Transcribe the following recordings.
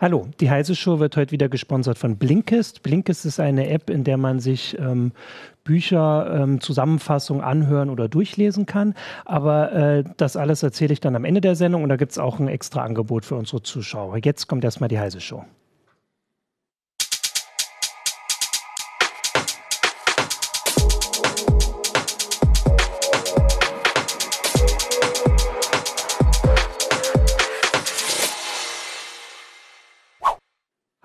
Hallo, die Heise Show wird heute wieder gesponsert von Blinkist. Blinkist ist eine App, in der man sich ähm, Bücher, ähm, Zusammenfassungen anhören oder durchlesen kann. Aber äh, das alles erzähle ich dann am Ende der Sendung und da gibt es auch ein extra Angebot für unsere Zuschauer. Jetzt kommt erstmal die Heise Show.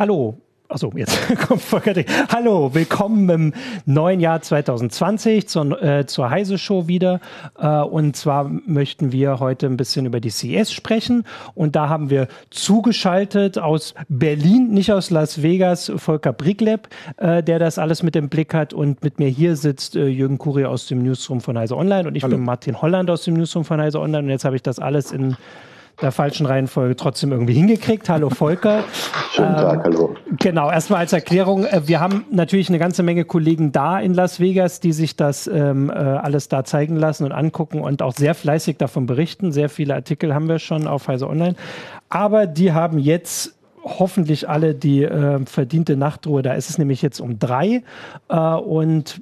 Hallo. Achso, jetzt kommt Volker. Hallo, willkommen im neuen Jahr 2020 zur, äh, zur Heise Show wieder. Äh, und zwar möchten wir heute ein bisschen über die CES sprechen. Und da haben wir zugeschaltet aus Berlin, nicht aus Las Vegas, Volker Brigleb, äh, der das alles mit im Blick hat. Und mit mir hier sitzt äh, Jürgen Kurier aus dem Newsroom von Heise Online. Und ich Hallo. bin Martin Holland aus dem Newsroom von Heise Online. Und jetzt habe ich das alles in der falschen Reihenfolge trotzdem irgendwie hingekriegt. Hallo Volker. Schönen Tag, ähm, hallo. Genau, erstmal als Erklärung, äh, wir haben natürlich eine ganze Menge Kollegen da in Las Vegas, die sich das ähm, äh, alles da zeigen lassen und angucken und auch sehr fleißig davon berichten. Sehr viele Artikel haben wir schon auf Heise Online. Aber die haben jetzt hoffentlich alle die äh, verdiente Nachtruhe. Da ist es nämlich jetzt um drei. Äh, und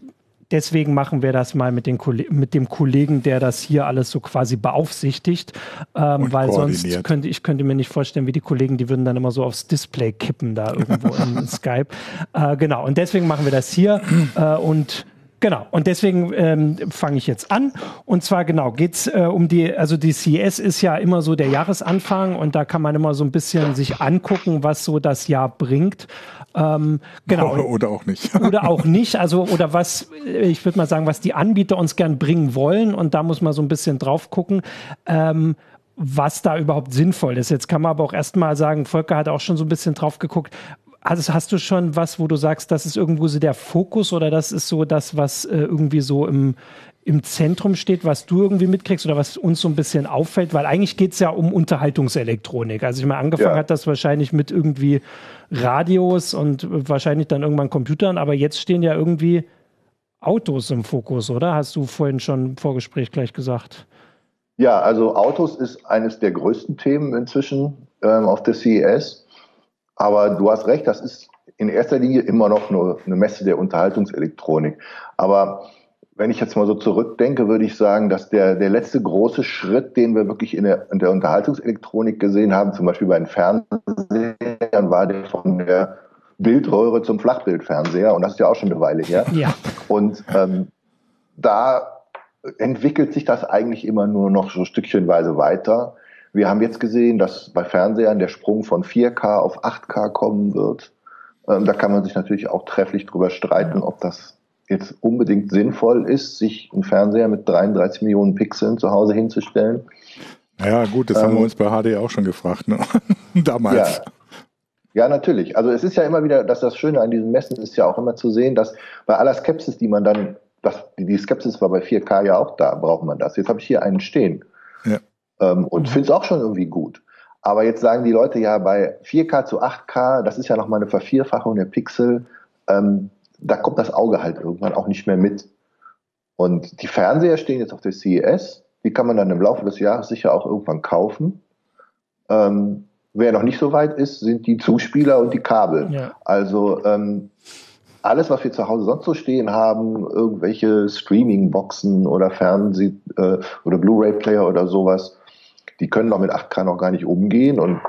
Deswegen machen wir das mal mit, den, mit dem Kollegen, der das hier alles so quasi beaufsichtigt, ähm, weil sonst könnte ich könnte mir nicht vorstellen, wie die Kollegen, die würden dann immer so aufs Display kippen da irgendwo in Skype. Äh, genau, und deswegen machen wir das hier äh, und Genau, und deswegen ähm, fange ich jetzt an. Und zwar genau geht's äh, um die, also die CES ist ja immer so der Jahresanfang und da kann man immer so ein bisschen sich angucken, was so das Jahr bringt. Ähm, genau. Oder, auch nicht. oder auch nicht. Also, oder was, ich würde mal sagen, was die Anbieter uns gern bringen wollen. Und da muss man so ein bisschen drauf gucken. Ähm, was da überhaupt sinnvoll ist. Jetzt kann man aber auch erstmal sagen, Volker hat auch schon so ein bisschen drauf geguckt. Also hast du schon was, wo du sagst, das ist irgendwo so der Fokus oder das ist so das, was äh, irgendwie so im, im Zentrum steht, was du irgendwie mitkriegst oder was uns so ein bisschen auffällt? Weil eigentlich geht es ja um Unterhaltungselektronik. Also ich meine, angefangen ja. hat das wahrscheinlich mit irgendwie Radios und wahrscheinlich dann irgendwann Computern, aber jetzt stehen ja irgendwie Autos im Fokus, oder? Hast du vorhin schon im Vorgespräch gleich gesagt. Ja, also Autos ist eines der größten Themen inzwischen ähm, auf der CES. Aber du hast recht, das ist in erster Linie immer noch nur eine Messe der Unterhaltungselektronik. Aber wenn ich jetzt mal so zurückdenke, würde ich sagen, dass der, der letzte große Schritt, den wir wirklich in der, in der Unterhaltungselektronik gesehen haben, zum Beispiel bei den Fernsehern, war der von der Bildröhre zum Flachbildfernseher. Und das ist ja auch schon eine Weile her. Ja. Und ähm, da entwickelt sich das eigentlich immer nur noch so stückchenweise weiter. Wir haben jetzt gesehen, dass bei Fernsehern der Sprung von 4K auf 8K kommen wird. Ähm, da kann man sich natürlich auch trefflich drüber streiten, ob das jetzt unbedingt sinnvoll ist, sich einen Fernseher mit 33 Millionen Pixeln zu Hause hinzustellen. Naja, gut, das ähm, haben wir ähm, uns bei HD auch schon gefragt, ne? damals. Ja. Ja, natürlich. Also es ist ja immer wieder, dass das Schöne an diesen Messen ist ja auch immer zu sehen, dass bei aller Skepsis, die man dann, das, die Skepsis war bei 4K ja auch da, braucht man das. Jetzt habe ich hier einen stehen ja. Ähm, und mhm. finde es auch schon irgendwie gut. Aber jetzt sagen die Leute ja bei 4K zu 8K, das ist ja nochmal eine Vervierfachung der Pixel. Ähm, da kommt das Auge halt irgendwann auch nicht mehr mit. Und die Fernseher stehen jetzt auf der CES. Die kann man dann im Laufe des Jahres sicher auch irgendwann kaufen. Ähm, wer noch nicht so weit ist, sind die Zuspieler und die Kabel. Ja. Also ähm, alles, was wir zu Hause sonst so stehen haben, irgendwelche Streaming-Boxen oder Fernseh- äh, oder Blu-ray-Player oder sowas, die können doch mit 8K noch gar nicht umgehen und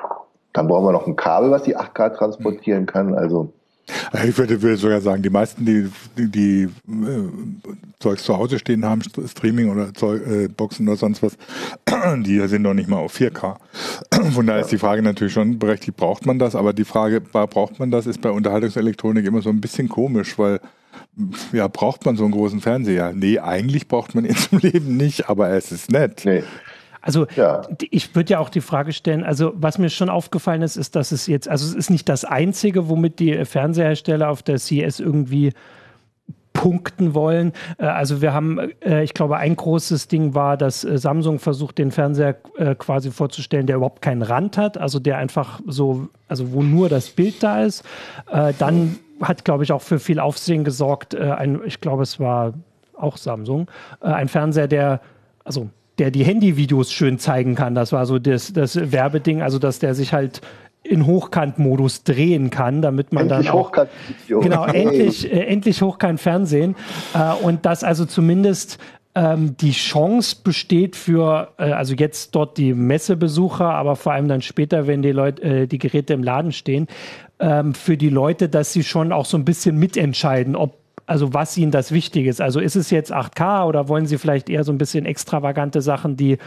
dann brauchen wir noch ein Kabel, was die 8K transportieren kann. Also ich würde, würde sogar sagen, die meisten, die, die, die äh, Zeugs zu Hause stehen haben, Streaming oder Zeug, äh, Boxen oder sonst was, die sind noch nicht mal auf 4K. Von daher ja. ist die Frage natürlich schon berechtigt, braucht man das? Aber die Frage, braucht man das, ist bei Unterhaltungselektronik immer so ein bisschen komisch, weil ja, braucht man so einen großen Fernseher? Nee, eigentlich braucht man ihn zum Leben nicht, aber es ist nett. Nee. Also ja. ich würde ja auch die Frage stellen, also was mir schon aufgefallen ist, ist, dass es jetzt, also es ist nicht das Einzige, womit die Fernsehersteller auf der CES irgendwie punkten wollen. Äh, also wir haben, äh, ich glaube, ein großes Ding war, dass äh, Samsung versucht, den Fernseher quasi vorzustellen, der überhaupt keinen Rand hat, also der einfach so, also wo nur das Bild da ist. Dann hat, glaube ich, auch für viel Aufsehen gesorgt, ein, ich glaube, es war auch Samsung, ein Fernseher, der, also der die Handyvideos schön zeigen kann. Das war so das, das Werbeding, also dass der sich halt in Hochkant-Modus drehen kann, damit man endlich dann auch, Hochkant genau endlich äh, endlich Hochkant Fernsehen äh, und das also zumindest ähm, die Chance besteht für, äh, also jetzt dort die Messebesucher, aber vor allem dann später, wenn die Leute, äh, die Geräte im Laden stehen, ähm, für die Leute, dass sie schon auch so ein bisschen mitentscheiden, ob also was ihnen das wichtig ist. Also ist es jetzt 8K oder wollen sie vielleicht eher so ein bisschen extravagante Sachen, die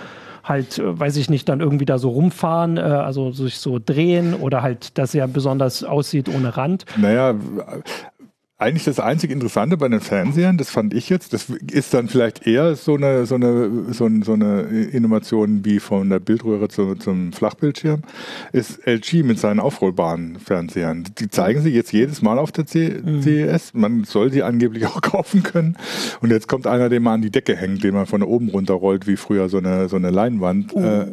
halt, äh, weiß ich nicht, dann irgendwie da so rumfahren, äh, also sich so drehen oder halt, dass er besonders aussieht ohne Rand. Naja, eigentlich das einzig Interessante bei den Fernsehern, das fand ich jetzt, das ist dann vielleicht eher so eine, so eine, so, eine, so eine Innovation wie von der Bildröhre zu, zum Flachbildschirm, ist LG mit seinen aufrollbaren Fernsehern. Die zeigen sie jetzt jedes Mal auf der CES. Mhm. Man soll sie angeblich auch kaufen können. Und jetzt kommt einer, den man an die Decke hängt, den man von oben runterrollt, wie früher so eine, so eine Leinwand. Uh. Äh,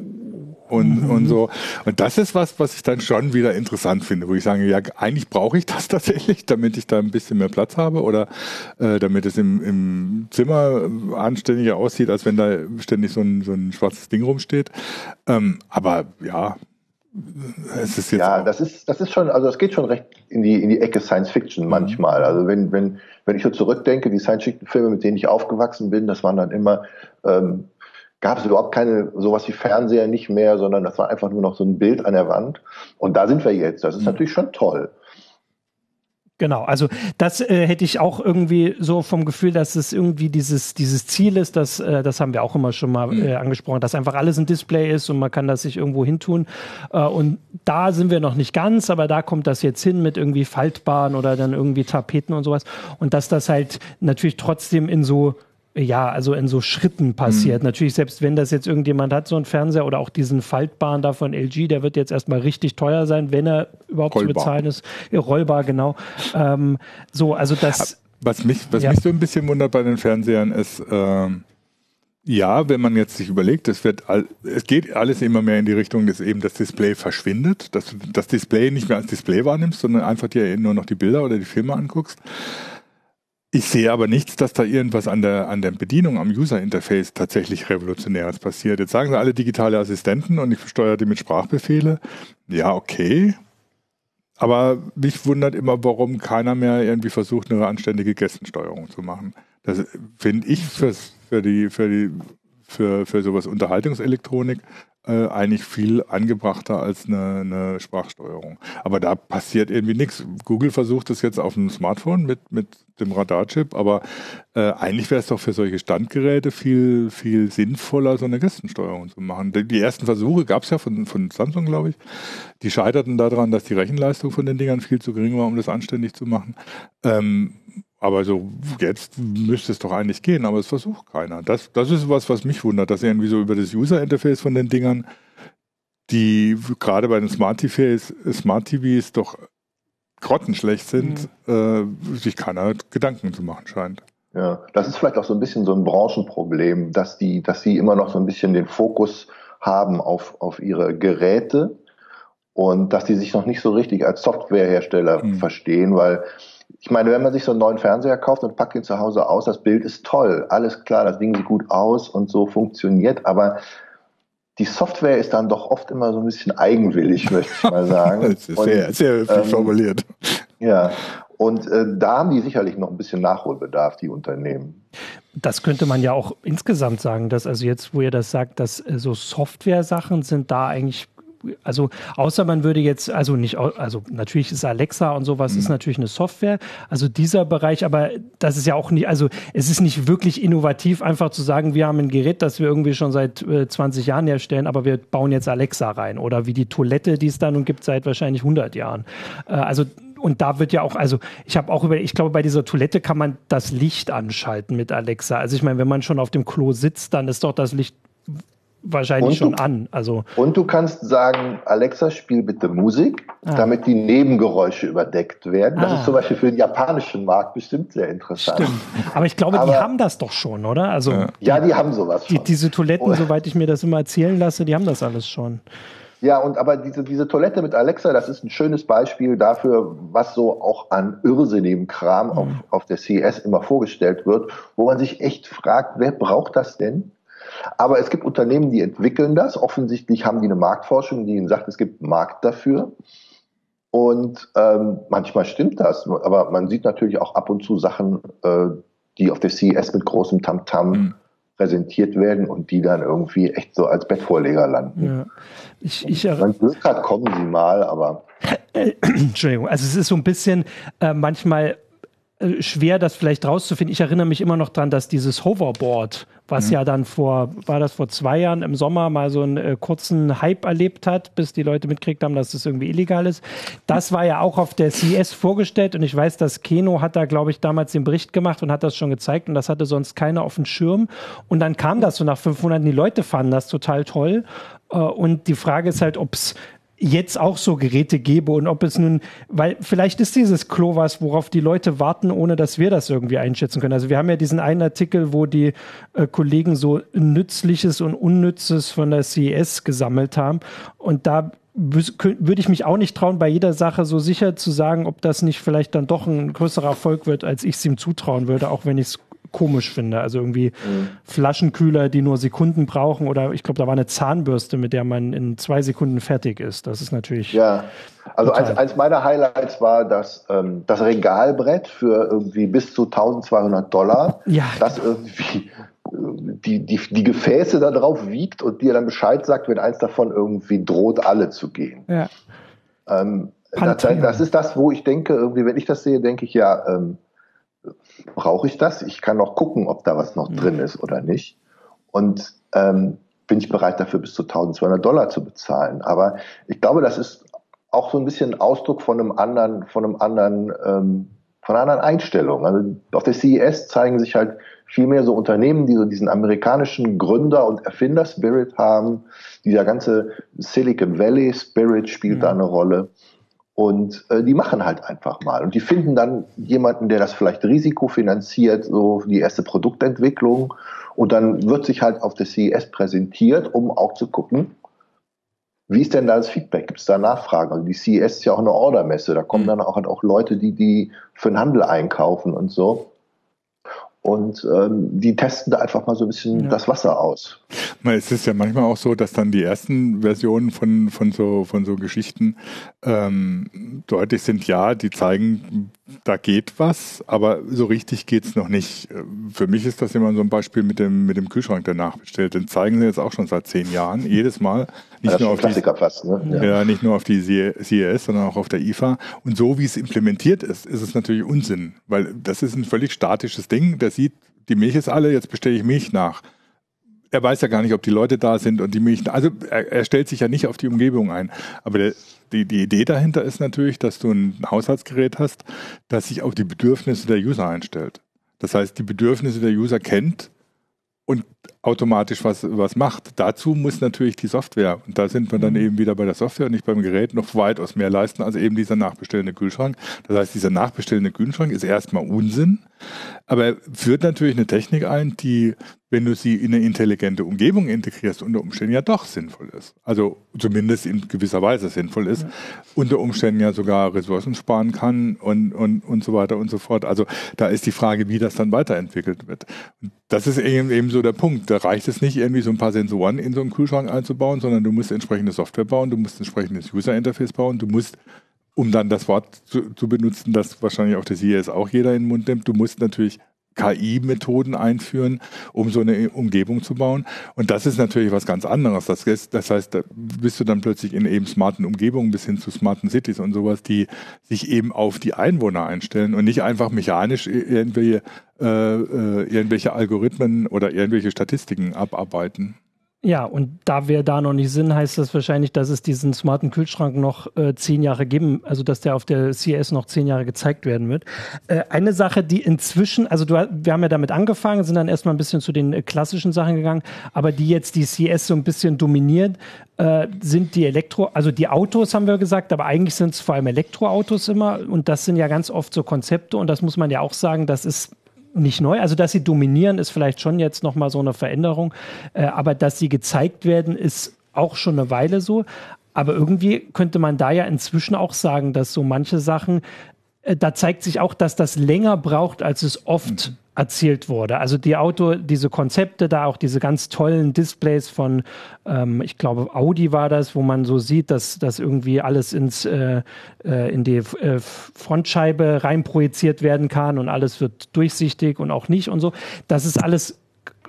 und, mhm. und so. Und das ist was, was ich dann schon wieder interessant finde, wo ich sage, ja, eigentlich brauche ich das tatsächlich, damit ich da ein bisschen mehr Platz habe oder äh, damit es im, im Zimmer anständiger aussieht, als wenn da ständig so ein, so ein schwarzes Ding rumsteht. Ähm, aber ja, es ist jetzt ja, das ist, das ist schon, also es geht schon recht in die, in die Ecke Science Fiction mhm. manchmal. Also wenn, wenn, wenn ich so zurückdenke, die Science Fiction Filme, mit denen ich aufgewachsen bin, das waren dann immer ähm, gab es überhaupt keine sowas wie Fernseher nicht mehr, sondern das war einfach nur noch so ein Bild an der Wand. Und da sind wir jetzt. Das ist mhm. natürlich schon toll. Genau, also das äh, hätte ich auch irgendwie so vom Gefühl, dass es irgendwie dieses, dieses Ziel ist, dass, äh, das haben wir auch immer schon mal mhm. äh, angesprochen, dass einfach alles ein Display ist und man kann das sich irgendwo hintun. Äh, und da sind wir noch nicht ganz, aber da kommt das jetzt hin mit irgendwie Faltbaren oder dann irgendwie Tapeten und sowas. Und dass das halt natürlich trotzdem in so ja, also in so Schritten passiert. Mhm. Natürlich, selbst wenn das jetzt irgendjemand hat, so ein Fernseher oder auch diesen Faltbaren da von LG, der wird jetzt erstmal richtig teuer sein, wenn er überhaupt rollbar. zu bezahlen ist. Rollbar, genau. Ähm, so, also das. Was mich, was ja. mich so ein bisschen wundert bei den Fernsehern ist, ähm, ja, wenn man jetzt sich überlegt, es wird, all, es geht alles immer mehr in die Richtung, dass eben das Display verschwindet, dass du das Display nicht mehr als Display wahrnimmst, sondern einfach dir nur noch die Bilder oder die Filme anguckst. Ich sehe aber nichts, dass da irgendwas an der, an der Bedienung am User-Interface tatsächlich Revolutionäres passiert. Jetzt sagen sie alle digitale Assistenten und ich steuere die mit Sprachbefehle. Ja, okay. Aber mich wundert immer, warum keiner mehr irgendwie versucht, eine anständige Gästensteuerung zu machen. Das finde ich fürs, für die, für die, für, für sowas Unterhaltungselektronik äh, eigentlich viel angebrachter als eine, eine, Sprachsteuerung. Aber da passiert irgendwie nichts. Google versucht es jetzt auf dem Smartphone mit, mit dem Radarchip, aber äh, eigentlich wäre es doch für solche Standgeräte viel, viel sinnvoller, so eine Gästensteuerung zu machen. Die, die ersten Versuche gab es ja von, von Samsung, glaube ich. Die scheiterten daran, dass die Rechenleistung von den Dingern viel zu gering war, um das anständig zu machen. Ähm, aber so, jetzt müsste es doch eigentlich gehen, aber es versucht keiner. Das, das ist was, was mich wundert, dass irgendwie so über das User-Interface von den Dingern, die gerade bei den Smart TVs, Smart TVs doch grottenschlecht sind, mhm. äh, sich keiner Gedanken zu machen scheint. Ja, das ist vielleicht auch so ein bisschen so ein Branchenproblem, dass die, dass sie immer noch so ein bisschen den Fokus haben auf, auf ihre Geräte und dass die sich noch nicht so richtig als Softwarehersteller mhm. verstehen, weil ich meine, wenn man sich so einen neuen Fernseher kauft und packt ihn zu Hause aus, das Bild ist toll, alles klar, das Ding sieht gut aus und so funktioniert, aber die Software ist dann doch oft immer so ein bisschen eigenwillig, möchte ich mal sagen. das ist sehr, und, sehr ähm, formuliert. Ja, und äh, da haben die sicherlich noch ein bisschen Nachholbedarf, die Unternehmen. Das könnte man ja auch insgesamt sagen, dass also jetzt, wo ihr das sagt, dass äh, so Software-Sachen sind da eigentlich also außer man würde jetzt, also nicht, also natürlich ist Alexa und sowas, mhm. ist natürlich eine Software, also dieser Bereich, aber das ist ja auch nicht, also es ist nicht wirklich innovativ, einfach zu sagen, wir haben ein Gerät, das wir irgendwie schon seit äh, 20 Jahren herstellen, aber wir bauen jetzt Alexa rein oder wie die Toilette, die es da nun gibt seit wahrscheinlich 100 Jahren. Äh, also und da wird ja auch, also ich habe auch über, ich glaube, bei dieser Toilette kann man das Licht anschalten mit Alexa. Also ich meine, wenn man schon auf dem Klo sitzt, dann ist doch das Licht wahrscheinlich schon du, an. Also und du kannst sagen, Alexa, spiel bitte Musik, ah. damit die Nebengeräusche überdeckt werden. Das ah. ist zum Beispiel für den japanischen Markt bestimmt sehr interessant. Stimmt. Aber ich glaube, Aber, die haben das doch schon, oder? Also ja, die, ja, die haben sowas schon. Die, diese Toiletten, oh. soweit ich mir das immer erzählen lasse, die haben das alles schon. Ja, und aber diese, diese Toilette mit Alexa, das ist ein schönes Beispiel dafür, was so auch an irrsinnigem Kram mhm. auf, auf der CES immer vorgestellt wird, wo man sich echt fragt, wer braucht das denn? Aber es gibt Unternehmen, die entwickeln das. Offensichtlich haben die eine Marktforschung, die ihnen sagt, es gibt einen Markt dafür. Und ähm, manchmal stimmt das, aber man sieht natürlich auch ab und zu Sachen, äh, die auf der CES mit großem Tamtam -Tam mhm. präsentiert werden und die dann irgendwie echt so als Bettvorleger landen. Ja. Ich, ich man Glück hat, kommen sie mal, aber. Entschuldigung, also es ist so ein bisschen äh, manchmal schwer, das vielleicht rauszufinden. Ich erinnere mich immer noch daran, dass dieses Hoverboard, was mhm. ja dann vor, war das vor zwei Jahren im Sommer mal so einen äh, kurzen Hype erlebt hat, bis die Leute mitkriegt haben, dass das irgendwie illegal ist. Das war ja auch auf der CES vorgestellt und ich weiß, dass Keno hat da, glaube ich, damals den Bericht gemacht und hat das schon gezeigt und das hatte sonst keiner auf dem Schirm. Und dann kam das so nach fünf Monaten, die Leute fanden das total toll. Äh, und die Frage ist halt, ob es jetzt auch so Geräte gäbe und ob es nun, weil vielleicht ist dieses Klo was, worauf die Leute warten, ohne dass wir das irgendwie einschätzen können. Also wir haben ja diesen einen Artikel, wo die äh, Kollegen so Nützliches und Unnützes von der CES gesammelt haben und da würde ich mich auch nicht trauen, bei jeder Sache so sicher zu sagen, ob das nicht vielleicht dann doch ein größerer Erfolg wird, als ich es ihm zutrauen würde, auch wenn ich es komisch finde. Also irgendwie mhm. Flaschenkühler, die nur Sekunden brauchen oder ich glaube, da war eine Zahnbürste, mit der man in zwei Sekunden fertig ist. Das ist natürlich. Ja, also eins, eins, meiner Highlights war das, ähm, das Regalbrett für irgendwie bis zu 1200 Dollar, ja. das irgendwie die, die, die Gefäße da drauf wiegt und dir dann Bescheid sagt, wenn eins davon irgendwie droht, alle zu gehen. Ja. Ähm, das, das, ist das, wo ich denke, irgendwie, wenn ich das sehe, denke ich ja, ähm, brauche ich das? Ich kann noch gucken, ob da was noch mhm. drin ist oder nicht. Und ähm, bin ich bereit dafür bis zu 1200 Dollar zu bezahlen. Aber ich glaube, das ist auch so ein bisschen Ausdruck von einem anderen, von einem anderen, ähm, von einer anderen Einstellung. Also auf der CES zeigen sich halt viel mehr so Unternehmen, die so diesen amerikanischen Gründer- und Erfinder-Spirit haben. Dieser ganze Silicon Valley Spirit spielt mhm. da eine Rolle. Und äh, die machen halt einfach mal. Und die finden dann jemanden, der das vielleicht risikofinanziert, so die erste Produktentwicklung. Und dann wird sich halt auf der CES präsentiert, um auch zu gucken, wie ist denn da das Feedback? Gibt es da Nachfragen? Also die CES ist ja auch eine Ordermesse. Da kommen mhm. dann auch, halt auch Leute, die, die für den Handel einkaufen und so. Und ähm, die testen da einfach mal so ein bisschen ja. das Wasser aus. Es ist ja manchmal auch so, dass dann die ersten Versionen von, von, so, von so Geschichten ähm, deutlich sind, ja, die zeigen, da geht was, aber so richtig geht's noch nicht. Für mich ist das immer so ein Beispiel mit dem, mit dem Kühlschrank, der nachbestellt. Den zeigen sie jetzt auch schon seit zehn Jahren, jedes Mal. Nicht, nur auf, die, fast, ne? ja. ja. nicht nur auf die CES, sondern auch auf der IFA. Und so wie es implementiert ist, ist es natürlich Unsinn, weil das ist ein völlig statisches Ding. Der sieht, die Milch ist alle, jetzt bestelle ich Milch nach er weiß ja gar nicht, ob die Leute da sind und die Milch. Also er, er stellt sich ja nicht auf die Umgebung ein. Aber der, die, die Idee dahinter ist natürlich, dass du ein Haushaltsgerät hast, das sich auf die Bedürfnisse der User einstellt. Das heißt, die Bedürfnisse der User kennt und automatisch was, was macht. Dazu muss natürlich die Software, und da sind wir dann mhm. eben wieder bei der Software und nicht beim Gerät, noch weitaus mehr leisten als eben dieser nachbestellende Kühlschrank. Das heißt, dieser nachbestellende Kühlschrank ist erstmal Unsinn, aber er führt natürlich eine Technik ein, die wenn du sie in eine intelligente Umgebung integrierst, unter Umständen ja doch sinnvoll ist. Also zumindest in gewisser Weise sinnvoll ist. Ja. Unter Umständen ja sogar Ressourcen sparen kann und, und, und so weiter und so fort. Also da ist die Frage, wie das dann weiterentwickelt wird. Und das ist eben, eben so der Punkt. Da reicht es nicht, irgendwie so ein paar Sensoren in so einen Kühlschrank einzubauen, sondern du musst entsprechende Software bauen, du musst entsprechendes User-Interface bauen, du musst um dann das Wort zu, zu benutzen, das wahrscheinlich auch der CES auch jeder in den Mund nimmt, du musst natürlich KI-Methoden einführen, um so eine Umgebung zu bauen. Und das ist natürlich was ganz anderes. Das, heißt, das heißt, da bist du dann plötzlich in eben smarten Umgebungen bis hin zu smarten Cities und sowas, die sich eben auf die Einwohner einstellen und nicht einfach mechanisch irgendwelche, äh, äh irgendwelche Algorithmen oder irgendwelche Statistiken abarbeiten. Ja, und da wir da noch nicht sind, heißt das wahrscheinlich, dass es diesen smarten Kühlschrank noch äh, zehn Jahre geben, also dass der auf der CES noch zehn Jahre gezeigt werden wird. Äh, eine Sache, die inzwischen, also du, wir haben ja damit angefangen, sind dann erstmal ein bisschen zu den äh, klassischen Sachen gegangen, aber die jetzt die CES so ein bisschen dominiert, äh, sind die Elektro, also die Autos haben wir gesagt, aber eigentlich sind es vor allem Elektroautos immer und das sind ja ganz oft so Konzepte und das muss man ja auch sagen, das ist nicht neu. Also, dass sie dominieren, ist vielleicht schon jetzt nochmal so eine Veränderung. Äh, aber dass sie gezeigt werden, ist auch schon eine Weile so. Aber irgendwie könnte man da ja inzwischen auch sagen, dass so manche Sachen da zeigt sich auch, dass das länger braucht, als es oft mhm. erzählt wurde. Also die Auto, diese Konzepte da, auch diese ganz tollen Displays von, ähm, ich glaube, Audi war das, wo man so sieht, dass das irgendwie alles ins, äh, äh, in die äh, Frontscheibe reinprojiziert werden kann und alles wird durchsichtig und auch nicht und so. Das ist alles,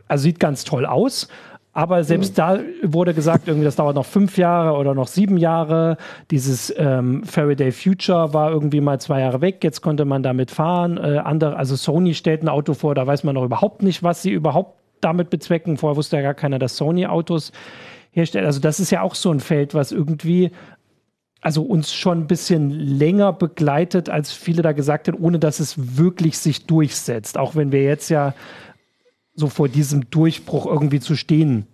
also sieht ganz toll aus. Aber selbst mhm. da wurde gesagt, irgendwie, das dauert noch fünf Jahre oder noch sieben Jahre. Dieses ähm, Faraday Future war irgendwie mal zwei Jahre weg. Jetzt konnte man damit fahren. Äh, andere, also Sony stellt ein Auto vor, da weiß man noch überhaupt nicht, was sie überhaupt damit bezwecken. Vorher wusste ja gar keiner, dass Sony Autos herstellt. Also das ist ja auch so ein Feld, was irgendwie also uns schon ein bisschen länger begleitet, als viele da gesagt haben, ohne dass es wirklich sich durchsetzt. Auch wenn wir jetzt ja so vor diesem Durchbruch irgendwie zu stehen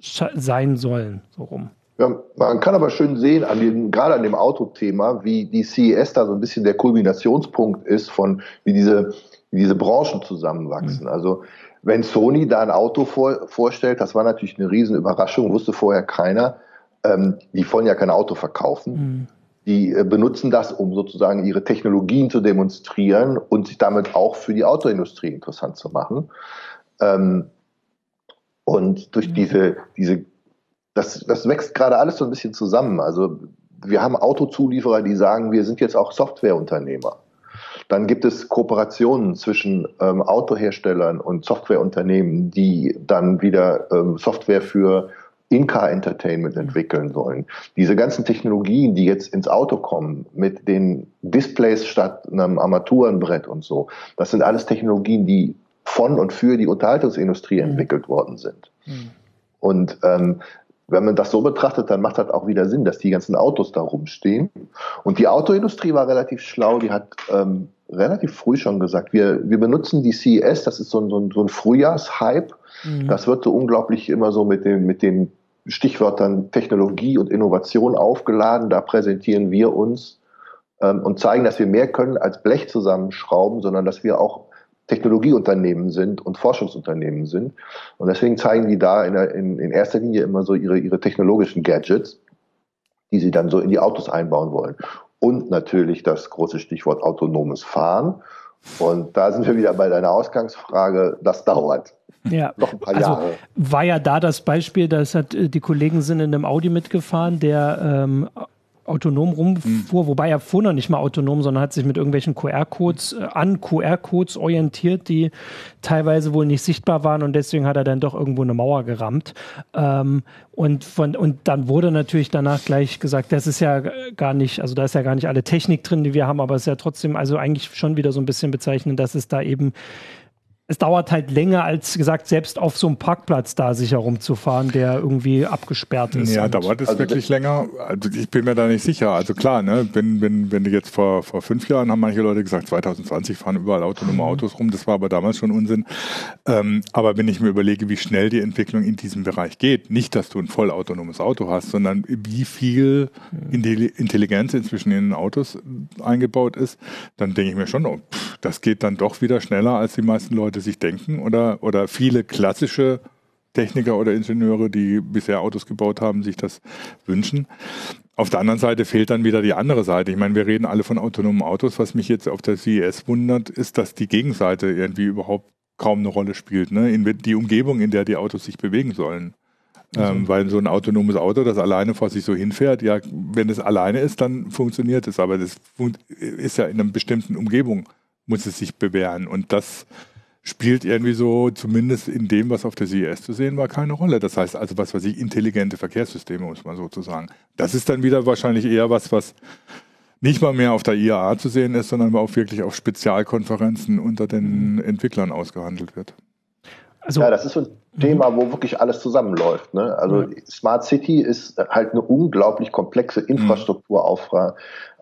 sein sollen, so rum. Ja, man kann aber schön sehen, an dem, gerade an dem Autothema, wie die CES da so ein bisschen der Kulminationspunkt ist von, wie diese, wie diese Branchen zusammenwachsen. Mhm. Also, wenn Sony da ein Auto vor, vorstellt, das war natürlich eine Riesenüberraschung, wusste vorher keiner. Ähm, die wollen ja kein Auto verkaufen. Mhm. Die äh, benutzen das, um sozusagen ihre Technologien zu demonstrieren und sich damit auch für die Autoindustrie interessant zu machen. Ähm, und durch mhm. diese, diese, das, das wächst gerade alles so ein bisschen zusammen. Also wir haben Autozulieferer, die sagen, wir sind jetzt auch Softwareunternehmer. Dann gibt es Kooperationen zwischen ähm, Autoherstellern und Softwareunternehmen, die dann wieder ähm, Software für in-Car-Entertainment entwickeln sollen. Diese ganzen Technologien, die jetzt ins Auto kommen, mit den Displays statt einem Armaturenbrett und so, das sind alles Technologien, die von und für die Unterhaltungsindustrie mhm. entwickelt worden sind. Mhm. Und ähm, wenn man das so betrachtet, dann macht das auch wieder Sinn, dass die ganzen Autos da rumstehen. Und die Autoindustrie war relativ schlau, die hat ähm, relativ früh schon gesagt, wir, wir benutzen die CES, das ist so ein, so ein, so ein Frühjahrshype. Mhm. Das wird so unglaublich immer so mit den, mit den Stichwörtern Technologie und Innovation aufgeladen. Da präsentieren wir uns ähm, und zeigen, dass wir mehr können als Blech zusammenschrauben, sondern dass wir auch Technologieunternehmen sind und Forschungsunternehmen sind. Und deswegen zeigen die da in, in, in erster Linie immer so ihre, ihre technologischen Gadgets, die sie dann so in die Autos einbauen wollen. Und natürlich das große Stichwort autonomes Fahren. Und da sind wir wieder bei deiner Ausgangsfrage, das dauert. Ja, noch ein paar also Jahre. War ja da das Beispiel, dass hat, äh, die Kollegen sind in einem Audi mitgefahren, der ähm, autonom rumfuhr, mhm. wobei er fuhr noch nicht mal autonom, sondern hat sich mit irgendwelchen QR-Codes äh, an QR-Codes orientiert, die teilweise wohl nicht sichtbar waren und deswegen hat er dann doch irgendwo eine Mauer gerammt. Ähm, und, von, und dann wurde natürlich danach gleich gesagt, das ist ja gar nicht, also da ist ja gar nicht alle Technik drin, die wir haben, aber es ist ja trotzdem, also eigentlich schon wieder so ein bisschen bezeichnend, dass es da eben es dauert halt länger als gesagt, selbst auf so einem Parkplatz da sich herumzufahren, der irgendwie abgesperrt ist. Ja, dauert es also wirklich länger? Also ich bin mir da nicht sicher. Also klar, ne, wenn, wenn, wenn du jetzt vor, vor fünf Jahren haben manche Leute gesagt, 2020 fahren überall autonome mhm. Autos rum, das war aber damals schon Unsinn. Ähm, aber wenn ich mir überlege, wie schnell die Entwicklung in diesem Bereich geht, nicht, dass du ein vollautonomes Auto hast, sondern wie viel mhm. Intelligenz inzwischen in den Autos eingebaut ist, dann denke ich mir schon, oh, pff, das geht dann doch wieder schneller, als die meisten Leute Leute sich denken oder, oder viele klassische Techniker oder Ingenieure, die bisher Autos gebaut haben, sich das wünschen. Auf der anderen Seite fehlt dann wieder die andere Seite. Ich meine, wir reden alle von autonomen Autos. Was mich jetzt auf der CES wundert, ist, dass die Gegenseite irgendwie überhaupt kaum eine Rolle spielt. Ne? In die Umgebung, in der die Autos sich bewegen sollen. Also. Ähm, weil so ein autonomes Auto, das alleine vor sich so hinfährt, ja, wenn es alleine ist, dann funktioniert es. Aber das ist ja in einer bestimmten Umgebung, muss es sich bewähren. Und das spielt irgendwie so, zumindest in dem, was auf der CES zu sehen war, keine Rolle. Das heißt also, was weiß ich, intelligente Verkehrssysteme, muss man sozusagen. Das ist dann wieder wahrscheinlich eher was, was nicht mal mehr auf der IAA zu sehen ist, sondern auch wirklich auf Spezialkonferenzen unter den mhm. Entwicklern ausgehandelt wird. Also, ja, das ist so ein Thema, wo wirklich alles zusammenläuft. Ne? Also ja. Smart City ist halt eine unglaublich komplexe Infrastrukturaufrage.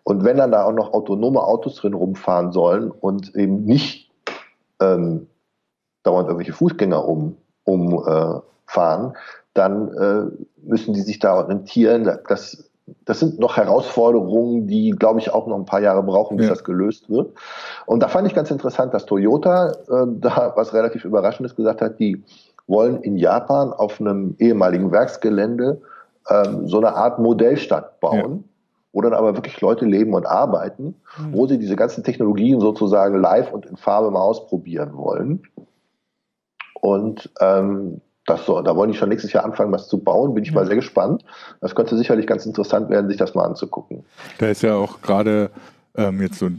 Und wenn dann da auch noch autonome Autos drin rumfahren sollen und eben nicht ähm, dauernd irgendwelche Fußgänger um, umfahren, äh, dann äh, müssen die sich da orientieren. Das, das sind noch Herausforderungen, die, glaube ich, auch noch ein paar Jahre brauchen, bis ja. das gelöst wird. Und da fand ich ganz interessant, dass Toyota äh, da was relativ Überraschendes gesagt hat. Die wollen in Japan auf einem ehemaligen Werksgelände ähm, so eine Art Modellstadt bauen. Wo dann aber wirklich Leute leben und arbeiten, mhm. wo sie diese ganzen Technologien sozusagen live und in Farbe mal ausprobieren wollen. Und ähm, das so, da wollen die schon nächstes Jahr anfangen, was zu bauen. Bin ich mal sehr gespannt. Das könnte sicherlich ganz interessant werden, sich das mal anzugucken. Da ist ja auch gerade ähm, jetzt so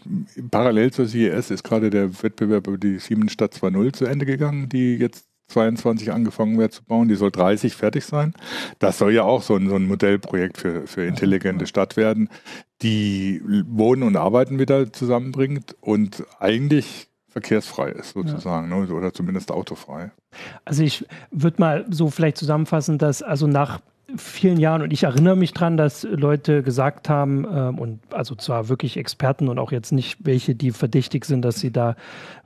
parallel zur CES ist gerade der Wettbewerb über die Siemens-Stadt 2.0 zu Ende gegangen, die jetzt 22 angefangen wird zu bauen. Die soll 30 fertig sein. Das soll ja auch so ein, so ein Modellprojekt für, für intelligente Stadt werden, die Wohnen und Arbeiten wieder zusammenbringt und eigentlich verkehrsfrei ist sozusagen, ja. ne? oder zumindest autofrei. Also ich würde mal so vielleicht zusammenfassen, dass also nach vielen Jahren und ich erinnere mich dran, dass Leute gesagt haben ähm, und also zwar wirklich Experten und auch jetzt nicht welche, die verdächtig sind, dass sie da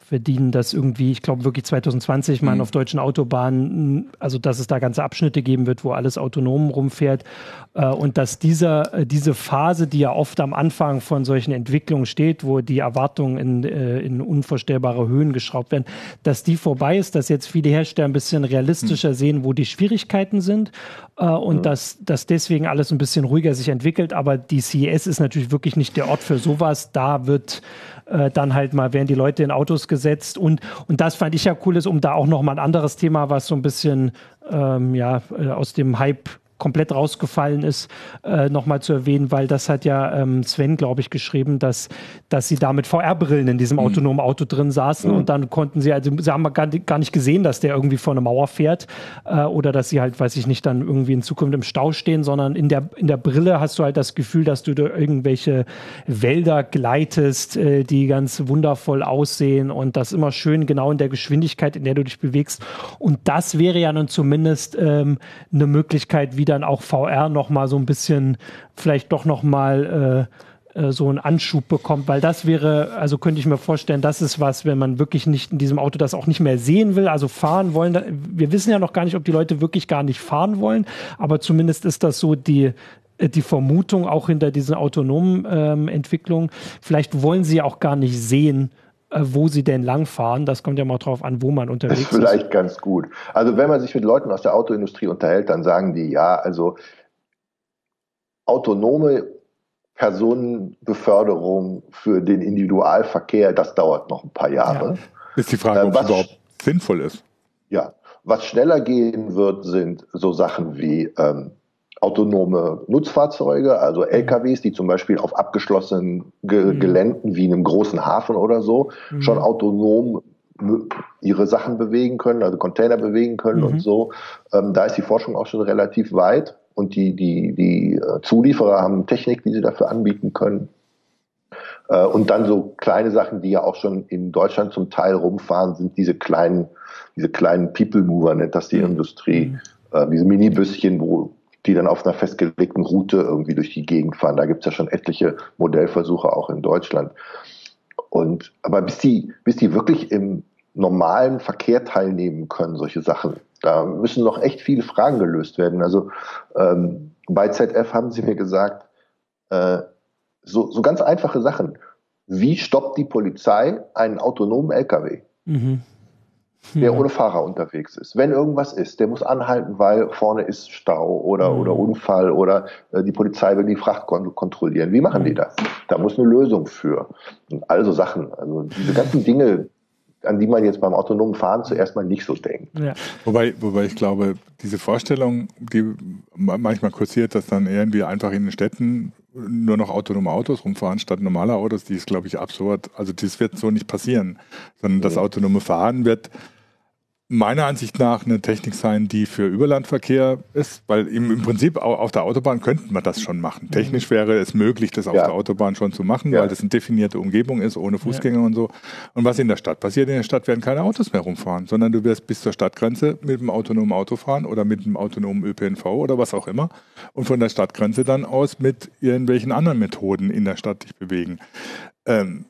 verdienen, dass irgendwie, ich glaube wirklich 2020 man mhm. auf deutschen Autobahnen, also dass es da ganze Abschnitte geben wird, wo alles autonom rumfährt äh, und dass dieser, äh, diese Phase, die ja oft am Anfang von solchen Entwicklungen steht, wo die Erwartungen in, äh, in unvorstellbare Höhen geschraubt werden, dass die vorbei ist, dass jetzt viele Hersteller ein bisschen realistischer mhm. sehen, wo die Schwierigkeiten sind und mhm. dass, dass deswegen alles ein bisschen ruhiger sich entwickelt. Aber die CES ist natürlich wirklich nicht der Ort für sowas. Da wird äh, dann halt mal werden die Leute in Autos gesetzt und, und das fand ich ja cool ist, um da auch nochmal ein anderes Thema, was so ein bisschen ähm, ja, äh, aus dem Hype komplett rausgefallen ist, äh, nochmal zu erwähnen, weil das hat ja ähm, Sven, glaube ich, geschrieben, dass, dass sie da mit VR-Brillen in diesem mhm. autonomen Auto drin saßen mhm. und dann konnten sie, also sie haben gar, gar nicht gesehen, dass der irgendwie vor eine Mauer fährt äh, oder dass sie halt, weiß ich nicht, dann irgendwie in Zukunft im Stau stehen, sondern in der, in der Brille hast du halt das Gefühl, dass du durch irgendwelche Wälder gleitest, äh, die ganz wundervoll aussehen und das immer schön genau in der Geschwindigkeit, in der du dich bewegst. Und das wäre ja nun zumindest ähm, eine Möglichkeit, wie dann auch VR noch mal so ein bisschen, vielleicht doch noch mal äh, äh, so einen Anschub bekommt, weil das wäre, also könnte ich mir vorstellen, das ist was, wenn man wirklich nicht in diesem Auto das auch nicht mehr sehen will, also fahren wollen. Wir wissen ja noch gar nicht, ob die Leute wirklich gar nicht fahren wollen, aber zumindest ist das so die, äh, die Vermutung auch hinter diesen autonomen ähm, Entwicklungen. Vielleicht wollen sie auch gar nicht sehen, wo sie denn langfahren. Das kommt ja mal drauf an, wo man unterwegs ist. Vielleicht ist. ganz gut. Also wenn man sich mit Leuten aus der Autoindustrie unterhält, dann sagen die, ja, also autonome Personenbeförderung für den Individualverkehr, das dauert noch ein paar Jahre. Ja. Ist die Frage, äh, ob es überhaupt sinnvoll ist. Ja, was schneller gehen wird, sind so Sachen wie ähm, autonome Nutzfahrzeuge, also LKWs, die zum Beispiel auf abgeschlossenen Ge mhm. Geländen wie einem großen Hafen oder so mhm. schon autonom ihre Sachen bewegen können, also Container bewegen können mhm. und so. Ähm, da ist die Forschung auch schon relativ weit und die, die, die äh, Zulieferer haben Technik, die sie dafür anbieten können. Äh, und dann so kleine Sachen, die ja auch schon in Deutschland zum Teil rumfahren, sind diese kleinen, diese kleinen People Mover, nennt das die mhm. Industrie, mhm. äh, diese Minibüsschen, wo die dann auf einer festgelegten Route irgendwie durch die Gegend fahren. Da gibt es ja schon etliche Modellversuche auch in Deutschland. Und aber bis die, bis die wirklich im normalen Verkehr teilnehmen können, solche Sachen, da müssen noch echt viele Fragen gelöst werden. Also ähm, bei ZF haben sie mir gesagt, äh, so, so ganz einfache Sachen. Wie stoppt die Polizei einen autonomen LKW? Mhm der ja. ohne Fahrer unterwegs ist. Wenn irgendwas ist, der muss anhalten, weil vorne ist Stau oder, mhm. oder Unfall oder äh, die Polizei will die Fracht kon kontrollieren. Wie machen die mhm. das? Da muss eine Lösung für. Und also Sachen, also diese ganzen Dinge, an die man jetzt beim autonomen Fahren zuerst mal nicht so denkt. Ja. Wobei, wobei ich glaube, diese Vorstellung, die manchmal kursiert, dass dann irgendwie einfach in den Städten nur noch autonome Autos rumfahren statt normaler Autos, die ist, glaube ich, absurd. Also das wird so nicht passieren, sondern das autonome Fahren wird meiner Ansicht nach eine Technik sein, die für Überlandverkehr ist, weil im, im Prinzip auf der Autobahn könnten wir das schon machen. Technisch wäre es möglich, das auf ja. der Autobahn schon zu machen, ja. weil das eine definierte Umgebung ist, ohne Fußgänger ja. und so. Und was in der Stadt passiert, in der Stadt werden keine Autos mehr rumfahren, sondern du wirst bis zur Stadtgrenze mit dem autonomen Auto fahren oder mit dem autonomen ÖPNV oder was auch immer und von der Stadtgrenze dann aus mit irgendwelchen anderen Methoden in der Stadt dich bewegen. Ähm,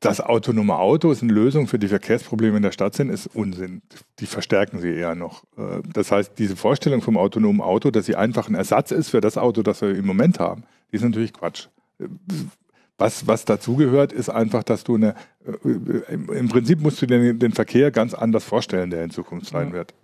dass autonome Autos eine Lösung für die Verkehrsprobleme in der Stadt sind, ist Unsinn. Die verstärken sie eher noch. Äh, das heißt, diese Vorstellung vom autonomen Auto, dass sie einfach ein Ersatz ist für das Auto, das wir im Moment haben, die ist natürlich Quatsch. Was, was dazugehört, ist einfach, dass du eine, äh, im Prinzip musst du den, den Verkehr ganz anders vorstellen, der in Zukunft sein wird.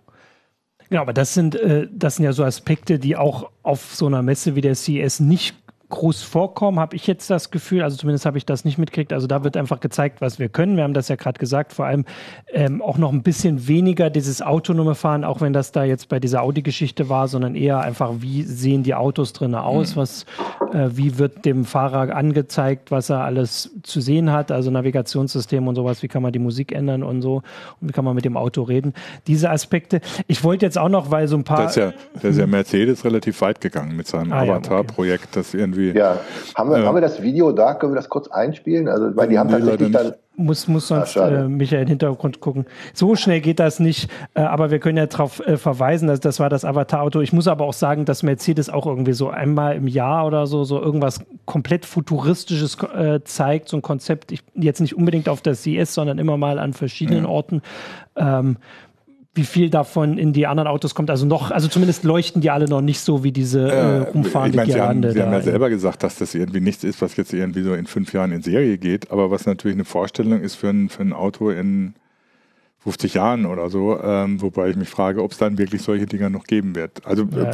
Genau, aber das sind, äh, das sind ja so Aspekte, die auch auf so einer Messe wie der CES nicht groß vorkommen, habe ich jetzt das Gefühl, also zumindest habe ich das nicht mitgekriegt. Also da wird einfach gezeigt, was wir können. Wir haben das ja gerade gesagt, vor allem ähm, auch noch ein bisschen weniger dieses autonome Fahren, auch wenn das da jetzt bei dieser Audi-Geschichte war, sondern eher einfach, wie sehen die Autos drinnen aus, mhm. was, äh, wie wird dem Fahrer angezeigt, was er alles zu sehen hat, also Navigationssystem und sowas, wie kann man die Musik ändern und so und wie kann man mit dem Auto reden. Diese Aspekte. Ich wollte jetzt auch noch, weil so ein paar. Da ist ja, da ist ja Mercedes relativ weit gegangen mit seinem ah, Avatar-Projekt, ja, okay. das irgendwie irgendwie. Ja, haben wir, äh, haben wir das Video da? Können wir das kurz einspielen? Also, weil die haben tatsächlich dann. Muss, muss sonst ah, äh, Michael im Hintergrund gucken. So schnell geht das nicht, äh, aber wir können ja darauf äh, verweisen, dass das war das Avatar-Auto. Ich muss aber auch sagen, dass Mercedes auch irgendwie so einmal im Jahr oder so, so irgendwas komplett Futuristisches äh, zeigt, so ein Konzept, ich, jetzt nicht unbedingt auf der CS, sondern immer mal an verschiedenen ja. Orten. Ähm, wie viel davon in die anderen Autos kommt. Also noch, also zumindest leuchten die alle noch nicht so wie diese äh, rumfahrende ich mein, Girande. Sie haben, Sie haben ja selber gesagt, dass das irgendwie nichts ist, was jetzt irgendwie so in fünf Jahren in Serie geht, aber was natürlich eine Vorstellung ist für ein, für ein Auto in 50 Jahren oder so, ähm, wobei ich mich frage, ob es dann wirklich solche Dinger noch geben wird. Also ja.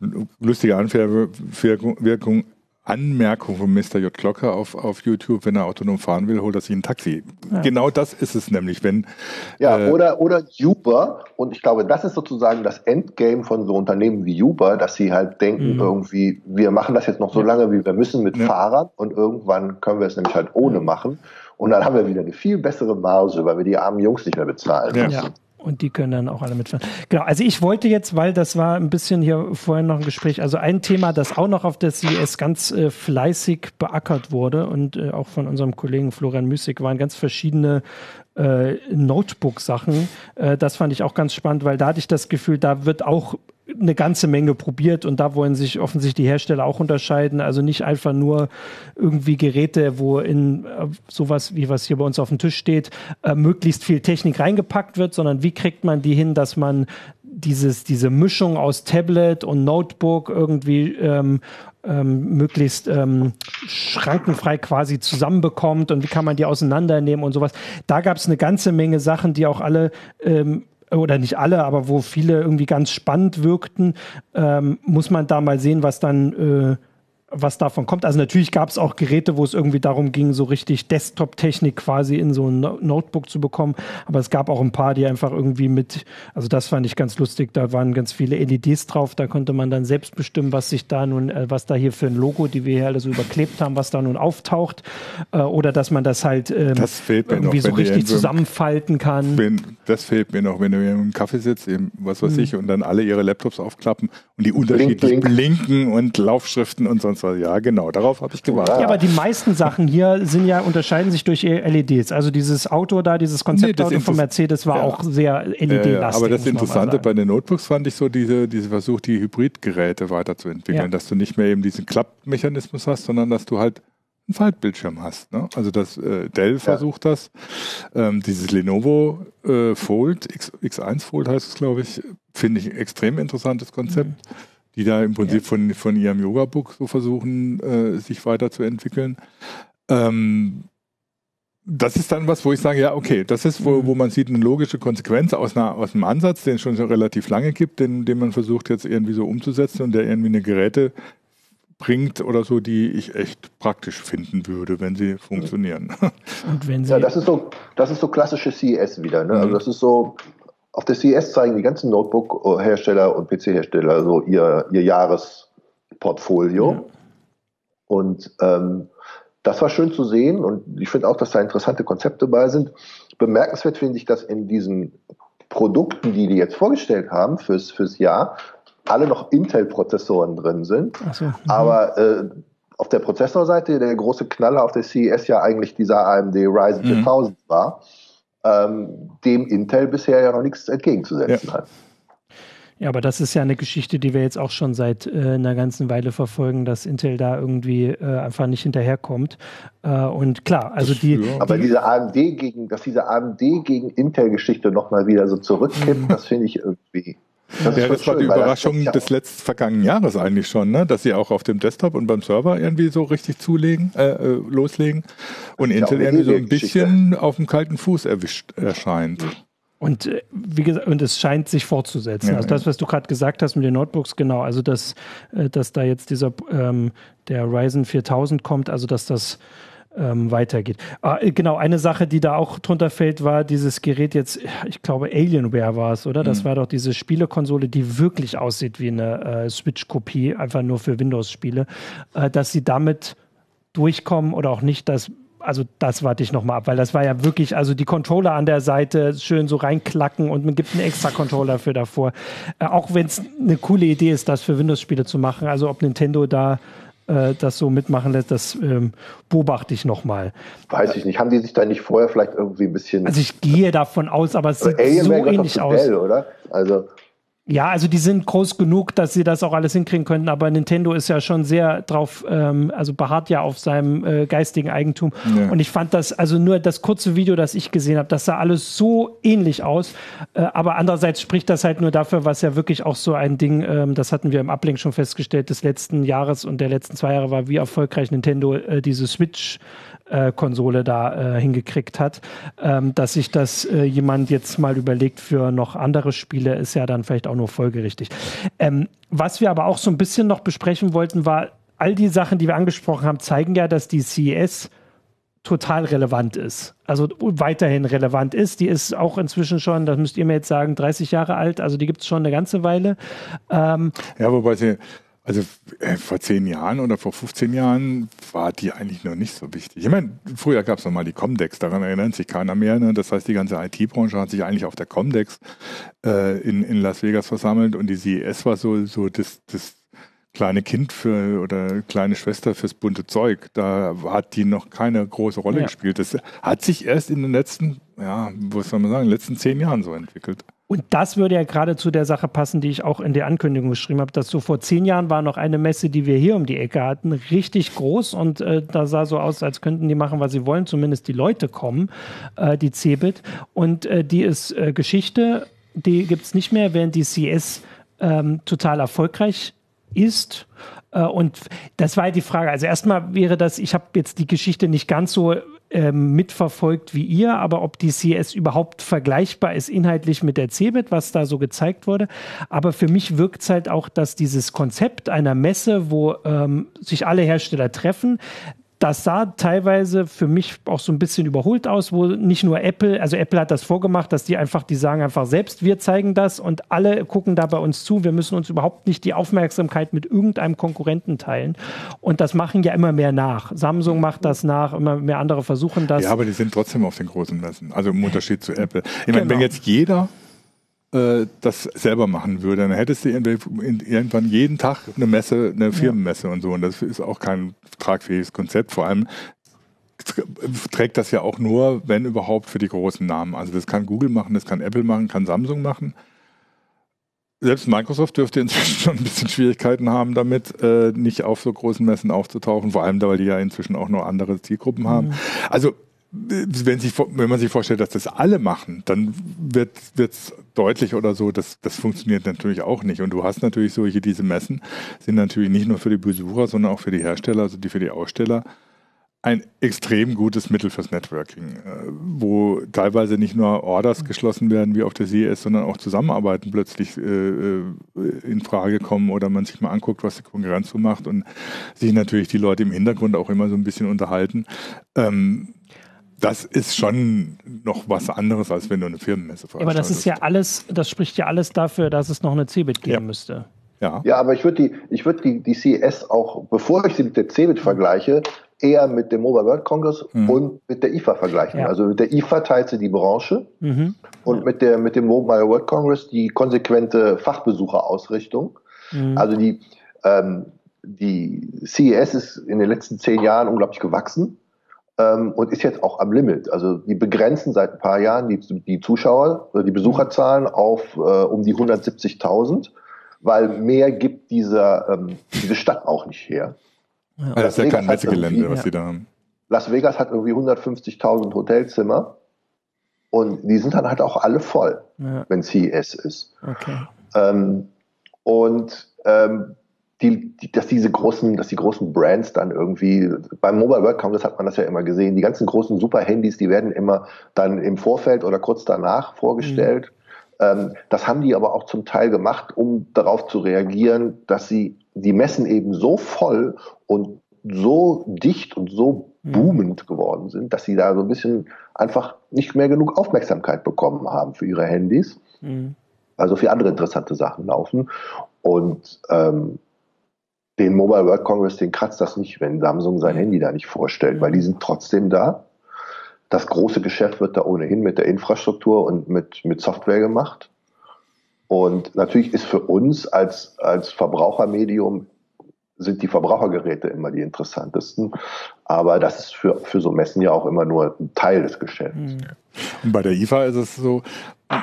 lustige Anwirkung Anmerkung von Mr. J. Glocker auf, auf YouTube, wenn er autonom fahren will, holt er sich ein Taxi. Ja. Genau das ist es nämlich, wenn. Ja, äh, oder, oder Uber. Und ich glaube, das ist sozusagen das Endgame von so Unternehmen wie Uber, dass sie halt denken, mhm. irgendwie, wir machen das jetzt noch so lange, wie wir müssen mit ja. Fahrrad und irgendwann können wir es nämlich halt ohne machen. Und dann haben wir wieder eine viel bessere Marge, weil wir die armen Jungs nicht mehr bezahlen ja. müssen. Und die können dann auch alle mitfahren. Genau, also ich wollte jetzt, weil das war ein bisschen hier vorhin noch ein Gespräch, also ein Thema, das auch noch auf der CES ganz äh, fleißig beackert wurde und äh, auch von unserem Kollegen Florian Müßig waren ganz verschiedene äh, Notebook-Sachen. Äh, das fand ich auch ganz spannend, weil da hatte ich das Gefühl, da wird auch eine ganze Menge probiert und da wollen sich offensichtlich die Hersteller auch unterscheiden. Also nicht einfach nur irgendwie Geräte, wo in äh, sowas wie was hier bei uns auf dem Tisch steht, äh, möglichst viel Technik reingepackt wird, sondern wie kriegt man die hin, dass man dieses, diese Mischung aus Tablet und Notebook irgendwie ähm, ähm, möglichst ähm, schrankenfrei quasi zusammenbekommt und wie kann man die auseinandernehmen und sowas. Da gab es eine ganze Menge Sachen, die auch alle ähm, oder nicht alle, aber wo viele irgendwie ganz spannend wirkten, ähm, muss man da mal sehen, was dann äh, was davon kommt. Also natürlich gab es auch Geräte, wo es irgendwie darum ging, so richtig Desktop-Technik quasi in so ein Notebook zu bekommen. Aber es gab auch ein paar, die einfach irgendwie mit, also das fand ich ganz lustig, da waren ganz viele LEDs drauf, da konnte man dann selbst bestimmen, was sich da nun, äh, was da hier für ein Logo, die wir hier alle so überklebt haben, was da nun auftaucht. Äh, oder dass man das halt ähm, das irgendwie noch, so richtig zusammenfalten kann. Wenn, das fehlt mir noch, wenn du im Kaffee sitzt, eben, was weiß mhm. ich, und dann alle ihre Laptops aufklappen und die unterschiedlich blink, blink. blinken und Laufschriften und sonst was. Ja, genau, darauf habe ich gewartet. Ja, aber die meisten Sachen hier sind ja, unterscheiden sich durch LEDs. Also dieses Auto da, dieses Konzeptauto nee, von Mercedes war ja. auch sehr LED-lastig. Ja, aber das Interessante bei den Notebooks fand ich so diese, diese Versuch, die Hybridgeräte weiterzuentwickeln, dass du nicht mehr eben diesen Klappmechanismus hast, sondern dass du halt einen Faltbildschirm hast. Ne? Also das äh, Dell versucht das. Ähm, dieses Lenovo äh, Fold, X, X1 Fold heißt es, glaube ich, finde ich ein extrem interessantes Konzept. Mhm die da im Prinzip ja. von, von ihrem Yoga-Book so versuchen, äh, sich weiterzuentwickeln. Ähm, das ist dann was, wo ich sage, ja, okay, das ist, wo, wo man sieht, eine logische Konsequenz aus, einer, aus einem Ansatz, den es schon so relativ lange gibt, den, den man versucht jetzt irgendwie so umzusetzen und der irgendwie eine Geräte bringt oder so, die ich echt praktisch finden würde, wenn sie funktionieren. Und wenn sie ja, das ist so, das ist so klassische CES wieder. Ne? Also mhm. das ist so, auf der CES zeigen die ganzen Notebook-Hersteller und PC-Hersteller so ihr, ihr Jahresportfolio. Ja. Und ähm, das war schön zu sehen und ich finde auch, dass da interessante Konzepte bei sind. Bemerkenswert finde ich, dass in diesen Produkten, die die jetzt vorgestellt haben fürs, fürs Jahr, alle noch Intel-Prozessoren drin sind. So, mhm. Aber äh, auf der Prozessorseite der große Knaller auf der CES ja eigentlich dieser AMD Ryzen mhm. 4000 war ähm, dem Intel bisher ja noch nichts entgegenzusetzen ja. hat. Ja, aber das ist ja eine Geschichte, die wir jetzt auch schon seit äh, einer ganzen Weile verfolgen, dass Intel da irgendwie äh, einfach nicht hinterherkommt. Äh, und klar, also die. Aber diese AMD gegen, dass diese AMD gegen Intel-Geschichte nochmal wieder so zurückkippt, mhm. das finde ich irgendwie das ja, das schön, war die Überraschung das des letzten vergangenen Jahres eigentlich schon, ne? dass sie auch auf dem Desktop und beim Server irgendwie so richtig zulegen, äh, äh loslegen und Intel irgendwie so ein bisschen auf dem kalten Fuß erwischt erscheint. Und äh, wie gesagt, und es scheint sich fortzusetzen. Ja, also das, was du gerade gesagt hast mit den Notebooks, genau, also dass, äh, dass da jetzt dieser ähm, der Ryzen 4000 kommt, also dass das ähm, weitergeht. Ah, äh, genau, eine Sache, die da auch drunter fällt, war dieses Gerät jetzt, ich glaube Alienware war es, oder? Das mhm. war doch diese Spielekonsole, die wirklich aussieht wie eine äh, Switch-Kopie, einfach nur für Windows-Spiele, äh, dass sie damit durchkommen oder auch nicht, dass also das warte ich nochmal ab, weil das war ja wirklich, also die Controller an der Seite schön so reinklacken und man gibt einen extra Controller für davor. Äh, auch wenn es eine coole Idee ist, das für Windows-Spiele zu machen. Also ob Nintendo da äh, das so mitmachen lässt, das ähm, beobachte ich nochmal. Weiß ich nicht. Haben die sich da nicht vorher vielleicht irgendwie ein bisschen. Also ich gehe davon aus, aber es sieht so ähnlich aus. Bell, oder? Also ja, also die sind groß genug, dass sie das auch alles hinkriegen könnten, aber Nintendo ist ja schon sehr drauf, ähm, also beharrt ja auf seinem äh, geistigen Eigentum. Ja. Und ich fand das, also nur das kurze Video, das ich gesehen habe, das sah alles so ähnlich aus. Äh, aber andererseits spricht das halt nur dafür, was ja wirklich auch so ein Ding, ähm, das hatten wir im Ablink schon festgestellt, des letzten Jahres und der letzten zwei Jahre war, wie erfolgreich Nintendo äh, diese Switch äh, Konsole da äh, hingekriegt hat. Ähm, dass sich das äh, jemand jetzt mal überlegt für noch andere Spiele, ist ja dann vielleicht auch nur folgerichtig. Ähm, was wir aber auch so ein bisschen noch besprechen wollten, war, all die Sachen, die wir angesprochen haben, zeigen ja, dass die CES total relevant ist. Also weiterhin relevant ist. Die ist auch inzwischen schon, das müsst ihr mir jetzt sagen, 30 Jahre alt. Also die gibt es schon eine ganze Weile. Ähm, ja, wobei sie also äh, vor zehn Jahren oder vor 15 Jahren war die eigentlich noch nicht so wichtig. Ich meine, früher gab es noch mal die Comdex, daran erinnert sich keiner mehr. Ne? Das heißt, die ganze IT-Branche hat sich eigentlich auf der Comdex äh, in, in Las Vegas versammelt und die CES war so, so das, das kleine Kind für oder kleine Schwester fürs bunte Zeug. Da hat die noch keine große Rolle ja. gespielt. Das hat sich erst in den letzten, ja, was soll man sagen, letzten zehn Jahren so entwickelt. Und das würde ja gerade zu der Sache passen, die ich auch in der Ankündigung geschrieben habe, dass so vor zehn Jahren war noch eine Messe, die wir hier um die Ecke hatten, richtig groß und äh, da sah so aus, als könnten die machen, was sie wollen, zumindest die Leute kommen, äh, die Cebit. Und äh, die ist äh, Geschichte, die gibt es nicht mehr, während die CS ähm, total erfolgreich ist. Äh, und das war die Frage. Also erstmal wäre das, ich habe jetzt die Geschichte nicht ganz so ähm, mitverfolgt wie ihr, aber ob die CS überhaupt vergleichbar ist inhaltlich mit der CeBIT, was da so gezeigt wurde. Aber für mich wirkt es halt auch, dass dieses Konzept einer Messe, wo ähm, sich alle Hersteller treffen, das sah teilweise für mich auch so ein bisschen überholt aus, wo nicht nur Apple, also Apple hat das vorgemacht, dass die einfach, die sagen einfach selbst, wir zeigen das und alle gucken da bei uns zu. Wir müssen uns überhaupt nicht die Aufmerksamkeit mit irgendeinem Konkurrenten teilen. Und das machen ja immer mehr nach. Samsung macht das nach, immer mehr andere versuchen das. Ja, aber die sind trotzdem auf den großen Messen. Also im Unterschied zu Apple. Ich meine, genau. wenn jetzt jeder äh, das selber machen würde, dann hättest du irgendwann jeden Tag eine Messe, eine Firmenmesse ja. und so. Und das ist auch kein tragfähiges Konzept. Vor allem trägt das ja auch nur, wenn überhaupt, für die großen Namen. Also das kann Google machen, das kann Apple machen, kann Samsung machen. Selbst Microsoft dürfte inzwischen schon ein bisschen Schwierigkeiten haben, damit äh, nicht auf so großen Messen aufzutauchen, vor allem, weil die ja inzwischen auch noch andere Zielgruppen haben. Mhm. Also wenn, sich, wenn man sich vorstellt, dass das alle machen, dann wird es deutlich oder so, dass das funktioniert natürlich auch nicht. Und du hast natürlich solche, diese Messen sind natürlich nicht nur für die Besucher, sondern auch für die Hersteller, also die für die Aussteller, ein extrem gutes Mittel fürs Networking, äh, wo teilweise nicht nur Orders geschlossen werden wie auf der CES, sondern auch Zusammenarbeiten plötzlich äh, äh, in Frage kommen oder man sich mal anguckt, was die Konkurrenz so macht und sich natürlich die Leute im Hintergrund auch immer so ein bisschen unterhalten. Ähm, das ist schon noch was anderes, als wenn du eine Firmenmesse veranstaltest. Aber das ist ja alles, das spricht ja alles dafür, dass es noch eine CeBIT geben ja. müsste. Ja. ja, aber ich würde die, ich würde die, die CES auch, bevor ich sie mit der CeBIT vergleiche, eher mit dem Mobile World Congress mhm. und mit der IFA vergleichen. Ja. Also mit der IFA teilt sie die Branche mhm. und mit der, mit dem Mobile World Congress die konsequente Fachbesucherausrichtung. Mhm. Also die, ähm, die CES ist in den letzten zehn Jahren unglaublich gewachsen ähm, und ist jetzt auch am Limit. Also die begrenzen seit ein paar Jahren die, die Zuschauer oder die Besucherzahlen auf äh, um die 170.000, weil mehr gibt dieser, ähm, diese Stadt auch nicht her. Ja. Das ist ja kein Messegelände, was sie da haben. Las Vegas hat irgendwie 150.000 Hotelzimmer und die sind dann halt auch alle voll, ja. wenn CES ist. Okay. Ähm, und ähm, die, die, dass diese großen, dass die großen Brands dann irgendwie, beim Mobile World Congress hat man das ja immer gesehen, die ganzen großen Super-Handys, die werden immer dann im Vorfeld oder kurz danach vorgestellt. Mhm. Ähm, das haben die aber auch zum Teil gemacht, um darauf zu reagieren, dass sie die Messen eben so voll und so dicht und so mhm. boomend geworden sind, dass sie da so ein bisschen einfach nicht mehr genug Aufmerksamkeit bekommen haben für ihre Handys. Mhm. Also für andere interessante Sachen laufen. Und ähm, den Mobile World Congress, den kratzt das nicht, wenn Samsung sein Handy da nicht vorstellt, weil die sind trotzdem da. Das große Geschäft wird da ohnehin mit der Infrastruktur und mit, mit Software gemacht. Und natürlich ist für uns als, als Verbrauchermedium sind die Verbrauchergeräte immer die interessantesten. Aber das ist für, für so Messen ja auch immer nur ein Teil des Geschäfts. Mhm. Und bei der IFA ist es so,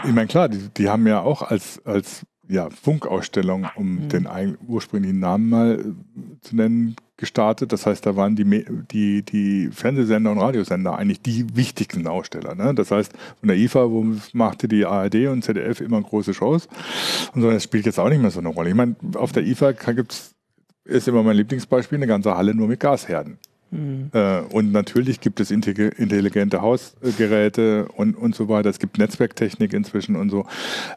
ich meine, klar, die, die haben ja auch als, als ja, Funkausstellung, um mhm. den ursprünglichen Namen mal äh, zu nennen, gestartet. Das heißt, da waren die, die, die Fernsehsender und Radiosender eigentlich die wichtigsten Aussteller. Ne? Das heißt, von der IFA wo machte die ARD und ZDF immer große Shows. Und so, das spielt jetzt auch nicht mehr so eine Rolle. Ich meine, auf der IFA gibt's ist immer mein Lieblingsbeispiel, eine ganze Halle nur mit Gasherden. Mhm. Äh, und natürlich gibt es intelligente Hausgeräte und, und so weiter. Es gibt Netzwerktechnik inzwischen und so.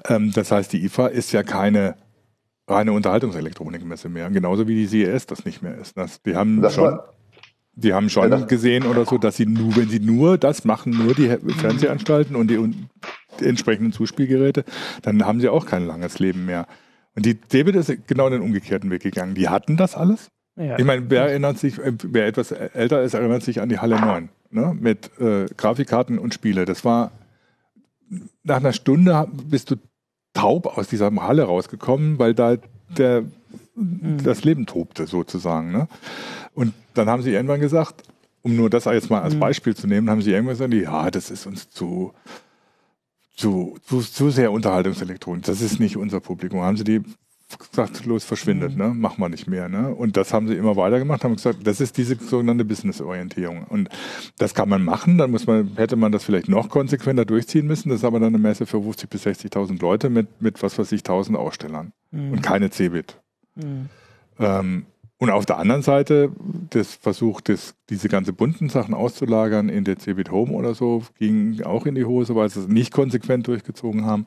Ähm, das heißt, die IFA ist ja keine reine Unterhaltungselektronikmesse mehr. Genauso wie die CES das nicht mehr ist. Das, die haben das schon, die haben schon ja, gesehen oder so, dass sie nur, wenn sie nur das machen, nur die Fernsehanstalten und die, und die entsprechenden Zuspielgeräte, dann haben sie auch kein langes Leben mehr. Und die David ist genau den umgekehrten Weg gegangen. Die hatten das alles ja. Ich meine, wer erinnert sich, äh, wer etwas älter ist, erinnert sich an die Halle 9 ne? mit äh, Grafikkarten und Spiele. Das war nach einer Stunde bist du taub aus dieser Halle rausgekommen, weil da der, mhm. das Leben tobte sozusagen. Ne? Und dann haben sie irgendwann gesagt, um nur das jetzt mal als mhm. Beispiel zu nehmen, haben sie irgendwann gesagt, ja, das ist uns zu, zu, zu, zu sehr Unterhaltungselektronik. Das ist nicht unser Publikum. Haben sie die gesagt, los, verschwindet, mhm. ne? Machen wir nicht mehr, ne? Und das haben sie immer weiter gemacht, haben gesagt, das ist diese sogenannte Business-Orientierung. Und das kann man machen, dann muss man, hätte man das vielleicht noch konsequenter durchziehen müssen. Das ist aber dann eine Messe für 50.000 bis 60.000 Leute mit, mit was weiß ich, 1000 Ausstellern. Mhm. Und keine Cebit. Mhm. Ähm, und auf der anderen Seite, das Versuch, das, diese ganze bunten Sachen auszulagern in der Cebit Home oder so, ging auch in die Hose, weil sie es nicht konsequent durchgezogen haben.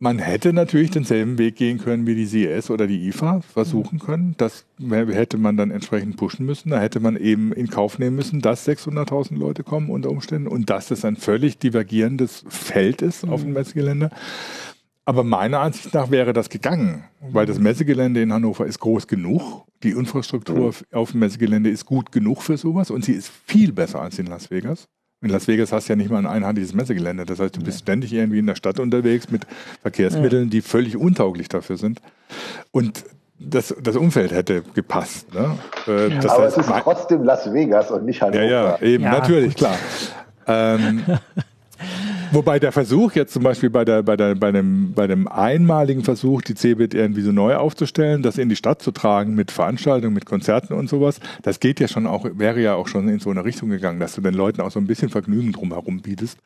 Man hätte natürlich denselben Weg gehen können wie die CES oder die IFA, versuchen können. Das hätte man dann entsprechend pushen müssen. Da hätte man eben in Kauf nehmen müssen, dass 600.000 Leute kommen unter Umständen und dass das ein völlig divergierendes Feld ist mhm. auf dem mhm. Messegelände. Aber meiner Ansicht nach wäre das gegangen, weil das Messegelände in Hannover ist groß genug. Die Infrastruktur mhm. auf dem Messegelände ist gut genug für sowas und sie ist viel besser als in Las Vegas. In Las Vegas hast du ja nicht mal ein einheitliches Messegelände. Das heißt, du bist ständig irgendwie in der Stadt unterwegs mit Verkehrsmitteln, die völlig untauglich dafür sind. Und das, das Umfeld hätte gepasst. Ne? Äh, ja. Aber heißt, es ist trotzdem Las Vegas und nicht Hannover. Ja, ja, eben, ja, natürlich, gut. klar. Ähm, Wobei der Versuch jetzt zum Beispiel bei, der, bei, der, bei, dem, bei dem einmaligen Versuch, die CeBIT irgendwie so neu aufzustellen, das in die Stadt zu tragen mit Veranstaltungen, mit Konzerten und sowas, das geht ja schon auch, wäre ja auch schon in so eine Richtung gegangen, dass du den Leuten auch so ein bisschen Vergnügen drumherum bietest.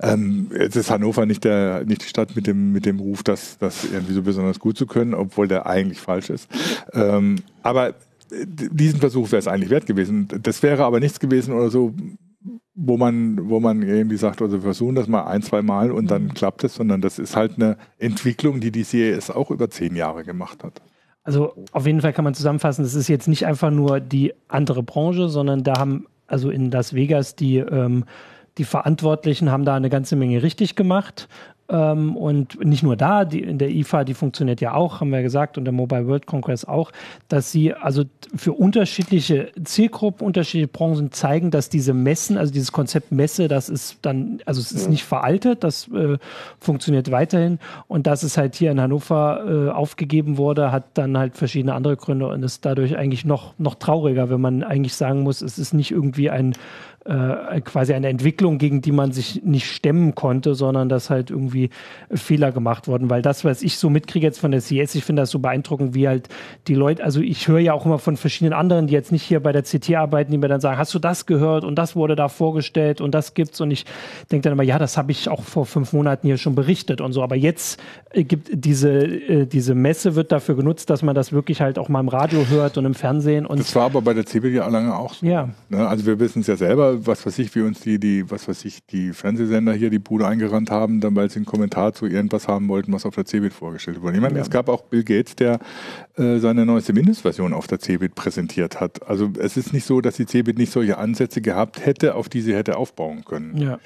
Ähm, jetzt ist Hannover nicht, der, nicht die Stadt mit dem, mit dem Ruf, das, das irgendwie so besonders gut zu können, obwohl der eigentlich falsch ist. Ähm, aber diesen Versuch wäre es eigentlich wert gewesen. Das wäre aber nichts gewesen oder so, wo man, wo man irgendwie sagt, also wir versuchen das mal ein, zwei Mal und dann mhm. klappt es, sondern das ist halt eine Entwicklung, die die CES auch über zehn Jahre gemacht hat. Also auf jeden Fall kann man zusammenfassen, das ist jetzt nicht einfach nur die andere Branche, sondern da haben also in Las Vegas die, ähm, die Verantwortlichen haben da eine ganze Menge richtig gemacht. Ähm, und nicht nur da, die, in der IFA, die funktioniert ja auch, haben wir gesagt, und der Mobile World Congress auch, dass sie also für unterschiedliche Zielgruppen, unterschiedliche Branchen zeigen, dass diese Messen, also dieses Konzept Messe, das ist dann, also es ist nicht veraltet, das äh, funktioniert weiterhin. Und dass es halt hier in Hannover äh, aufgegeben wurde, hat dann halt verschiedene andere Gründe und ist dadurch eigentlich noch, noch trauriger, wenn man eigentlich sagen muss, es ist nicht irgendwie ein äh, quasi eine Entwicklung, gegen die man sich nicht stemmen konnte, sondern dass halt irgendwie Fehler gemacht worden, weil das, was ich so mitkriege jetzt von der CS, ich finde das so beeindruckend, wie halt die Leute, also ich höre ja auch immer von verschiedenen anderen, die jetzt nicht hier bei der CT arbeiten, die mir dann sagen, hast du das gehört und das wurde da vorgestellt und das gibt's und ich denke dann immer, ja, das habe ich auch vor fünf Monaten hier schon berichtet und so, aber jetzt äh, gibt diese, äh, diese Messe wird dafür genutzt, dass man das wirklich halt auch mal im Radio hört und im Fernsehen und das war aber bei der CeBIT ja lange auch so. Ja. Ne? Also wir wissen es ja selber, was weiß ich, wie uns die, die, was weiß ich, die Fernsehsender hier die Bude eingerannt haben, dann weil sie einen Kommentar zu irgendwas haben wollten, was auf der CeBIT vorgestellt wurde. Ich meine, ja. es gab auch Bill Gates, der äh, seine neueste Mindestversion auf der CeBIT präsentiert hat. Also es ist nicht so, dass die CeBIT nicht solche Ansätze gehabt hätte, auf die sie hätte aufbauen können. Ja.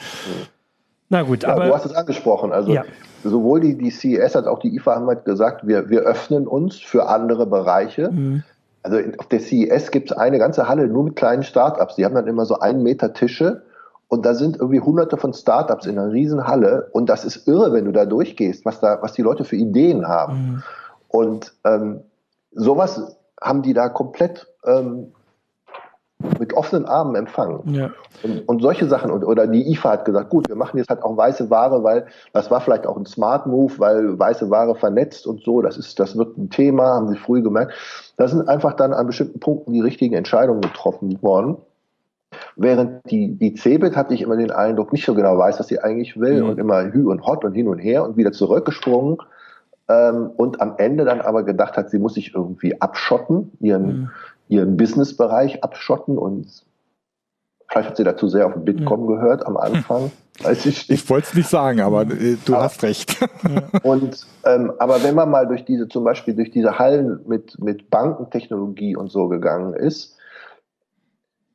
Na gut, ja, aber. Du hast es angesprochen. Also ja. sowohl die, die CES als auch die IFA haben halt gesagt, wir, wir öffnen uns für andere Bereiche. Mhm. Also auf der CES gibt es eine ganze Halle nur mit kleinen Startups. Die haben dann immer so einen Meter Tische und da sind irgendwie hunderte von Startups in einer riesen Halle und das ist irre, wenn du da durchgehst, was da, was die Leute für Ideen haben. Mhm. Und ähm, sowas haben die da komplett ähm, mit offenen Armen empfangen. Ja. Und, und, solche Sachen, und, oder die IFA hat gesagt, gut, wir machen jetzt halt auch weiße Ware, weil das war vielleicht auch ein Smart Move, weil weiße Ware vernetzt und so, das ist, das wird ein Thema, haben sie früh gemerkt. Da sind einfach dann an bestimmten Punkten die richtigen Entscheidungen getroffen worden. Während die, die CeBIT hatte ich immer den Eindruck, nicht so genau weiß, was sie eigentlich will mhm. und immer hü und hot und hin und her und wieder zurückgesprungen ähm, und am Ende dann aber gedacht hat, sie muss sich irgendwie abschotten, ihren, mhm ihren Businessbereich abschotten und vielleicht hat sie dazu sehr auf den Bitkom gehört am Anfang. Weiß ich ich wollte es nicht sagen, aber äh, du aber, hast recht. und ähm, aber wenn man mal durch diese zum Beispiel durch diese Hallen mit mit Bankentechnologie und so gegangen ist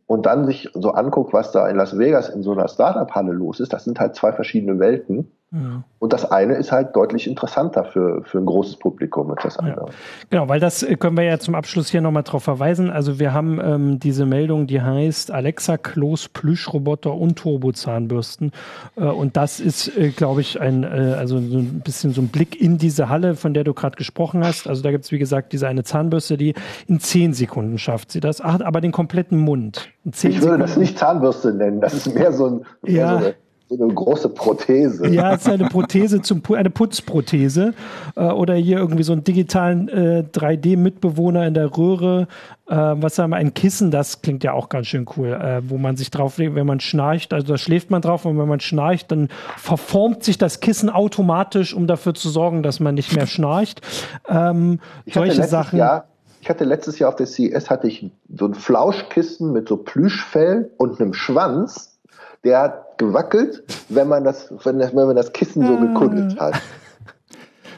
und dann sich so anguckt, was da in Las Vegas in so einer Startup-Halle los ist, das sind halt zwei verschiedene Welten. Ja. Und das eine ist halt deutlich interessanter für, für ein großes Publikum als das andere. Ja. Genau, weil das äh, können wir ja zum Abschluss hier nochmal drauf verweisen. Also wir haben ähm, diese Meldung, die heißt Alexa, Klos, Plüschroboter und Turbozahnbürsten. Äh, und das ist, äh, glaube ich, ein, äh, also so ein bisschen so ein Blick in diese Halle, von der du gerade gesprochen hast. Also da gibt es, wie gesagt, diese eine Zahnbürste, die in zehn Sekunden schafft sie das, Ach, aber den kompletten Mund. ich würde Sekunden. das nicht Zahnbürste nennen, das ist mehr so, ein, mehr ja. so eine so eine große Prothese. Ja, es ist eine Prothese zum eine Putzprothese äh, oder hier irgendwie so einen digitalen äh, 3D-Mitbewohner in der Röhre. Äh, was haben wir? Ein Kissen, das klingt ja auch ganz schön cool, äh, wo man sich drauflegt, wenn man schnarcht. Also da schläft man drauf und wenn man schnarcht, dann verformt sich das Kissen automatisch, um dafür zu sorgen, dass man nicht mehr schnarcht. Ähm, solche Sachen. Jahr ich hatte letztes Jahr auf der CES hatte ich so ein Flauschkissen mit so Plüschfell und einem Schwanz der hat gewackelt, wenn man das, wenn, wenn man das Kissen so gekuddelt hat.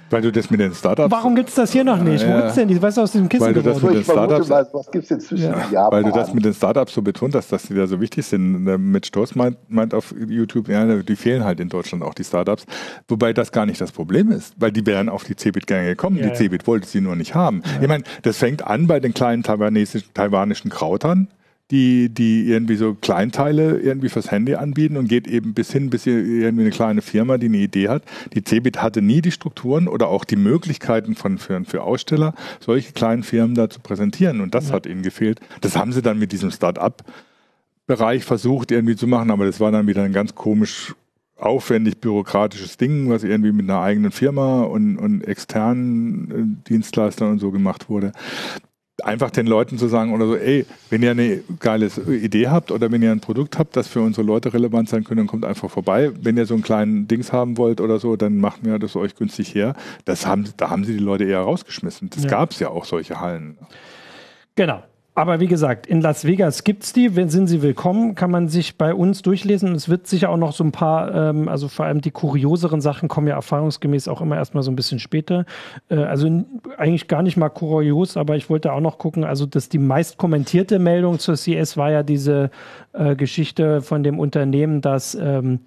Weil du das mit den Startups. Warum gibt es das hier noch nicht? Ja. Wo ist denn die? Was ist aus diesem Kissen Weil du das mit den Startups, was, was gibt's inzwischen ja. Japan? Weil du das mit den Startups so betont hast, dass die da so wichtig sind. Mit Stoß meint, meint auf YouTube, ja, die fehlen halt in Deutschland auch die Startups. Wobei das gar nicht das Problem ist, weil die wären auf die Cebit gerne gekommen. Ja, die Cebit wollte sie nur nicht haben. Ich meine, das fängt an bei den kleinen taiwanischen Krautern die, die irgendwie so Kleinteile irgendwie fürs Handy anbieten und geht eben bis hin, bis irgendwie eine kleine Firma, die eine Idee hat. Die Cebit hatte nie die Strukturen oder auch die Möglichkeiten von, für, für Aussteller, solche kleinen Firmen da zu präsentieren. Und das ja. hat ihnen gefehlt. Das haben sie dann mit diesem Start-up Bereich versucht irgendwie zu machen, aber das war dann wieder ein ganz komisch aufwendig bürokratisches Ding, was irgendwie mit einer eigenen Firma und, und externen äh, Dienstleistern und so gemacht wurde einfach den Leuten zu sagen oder so, ey, wenn ihr eine geile Idee habt oder wenn ihr ein Produkt habt, das für unsere Leute relevant sein könnte, dann kommt einfach vorbei. Wenn ihr so einen kleinen Dings haben wollt oder so, dann machen wir das euch günstig her. Das haben, da haben sie die Leute eher rausgeschmissen. Das ja. gab es ja auch solche Hallen. Genau. Aber wie gesagt, in Las Vegas gibt es die. Sind sie willkommen, kann man sich bei uns durchlesen. Es wird sicher auch noch so ein paar, ähm, also vor allem die kurioseren Sachen kommen ja erfahrungsgemäß auch immer erstmal so ein bisschen später. Äh, also eigentlich gar nicht mal kurios, aber ich wollte auch noch gucken, also dass die meist kommentierte Meldung zur CS war ja diese äh, Geschichte von dem Unternehmen, das ähm,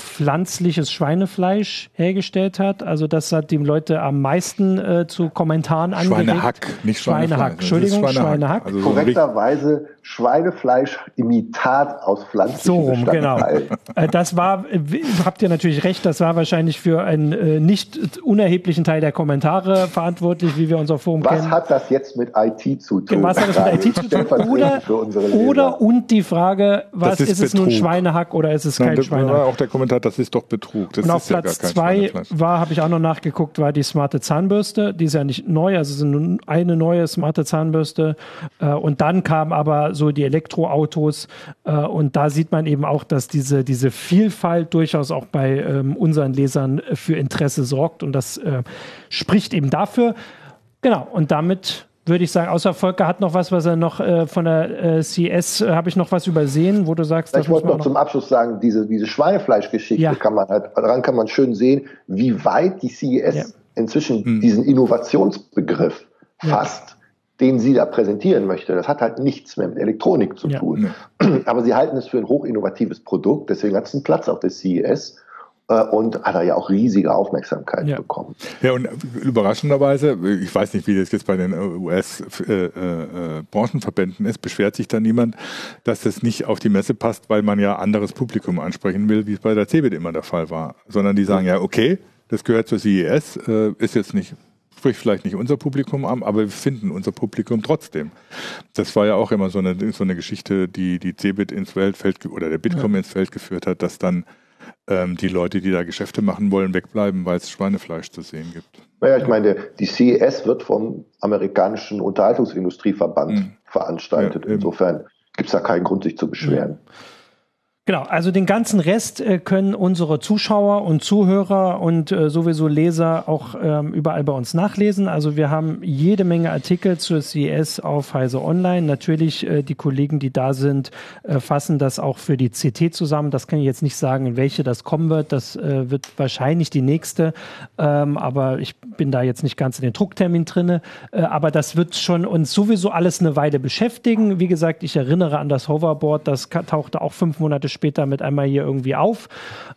pflanzliches Schweinefleisch hergestellt hat. Also das hat die Leute am meisten äh, zu Kommentaren angeregt. Schweinehack, nicht Schweinehack. Entschuldigung, Schweinehack. Schweinehack. Also so Korrekterweise Schweinefleisch-Imitat aus pflanzlichen So rum, genau. Äh, das war, habt ihr natürlich recht, das war wahrscheinlich für einen äh, nicht unerheblichen Teil der Kommentare verantwortlich, wie wir unser Forum was kennen. Was hat das jetzt mit IT zu tun? Was hat das mit IT zu tun? Oder, oder und die Frage, was ist, ist, es nun Schweinehack oder ist es kein Nein, Schweinehack? War auch der Kommentar und hat, das ist doch Betrug. Das und auf Platz ja zwei war, habe ich auch noch nachgeguckt, war die smarte Zahnbürste. Die ist ja nicht neu, also es ist eine neue smarte Zahnbürste. Äh, und dann kamen aber so die Elektroautos. Äh, und da sieht man eben auch, dass diese, diese Vielfalt durchaus auch bei ähm, unseren Lesern für Interesse sorgt. Und das äh, spricht eben dafür. Genau, und damit würde ich sagen, außer Volker hat noch was, was er noch äh, von der äh, CS, äh, habe ich noch was übersehen, wo du sagst, Ich wollte noch, noch, zum Abschluss sagen, diese, diese Schweinefleischgeschichte ja. kann man halt, daran kann man schön sehen, wie weit die CES ja. inzwischen hm. diesen Innovationsbegriff fasst. Ja. den sie da präsentieren möchte. Das hat halt nichts mehr mit Elektronik zu tun. Aber sie halten es für ein hochinnovatives Produkt, deswegen hat es einen Platz auf der CES und hat er ja auch riesige Aufmerksamkeit ja. bekommen. Ja, und überraschenderweise, ich weiß nicht, wie das jetzt bei den US-Branchenverbänden äh, äh, ist, beschwert sich da niemand, dass das nicht auf die Messe passt, weil man ja anderes Publikum ansprechen will, wie es bei der CeBIT immer der Fall war. Sondern die sagen ja, okay, das gehört zur CES, ist jetzt nicht spricht vielleicht nicht unser Publikum an, aber wir finden unser Publikum trotzdem. Das war ja auch immer so eine, so eine Geschichte, die die CeBIT ins Weltfeld oder der Bitkom ja. ins Feld geführt hat, dass dann ähm, die Leute, die da Geschäfte machen wollen, wegbleiben, weil es Schweinefleisch zu sehen gibt. Naja, ich meine, die CES wird vom amerikanischen Unterhaltungsindustrieverband mhm. veranstaltet. Ja, Insofern gibt es da keinen Grund, sich zu beschweren. Ja. Genau, also den ganzen Rest äh, können unsere Zuschauer und Zuhörer und äh, sowieso Leser auch ähm, überall bei uns nachlesen. Also wir haben jede Menge Artikel zur CES auf Heise Online. Natürlich äh, die Kollegen, die da sind, äh, fassen das auch für die CT zusammen. Das kann ich jetzt nicht sagen, in welche das kommen wird. Das äh, wird wahrscheinlich die nächste, ähm, aber ich bin da jetzt nicht ganz in den Drucktermin drinne. Äh, aber das wird schon uns sowieso alles eine Weile beschäftigen. Wie gesagt, ich erinnere an das Hoverboard, das tauchte auch fünf Monate später mit einmal hier irgendwie auf.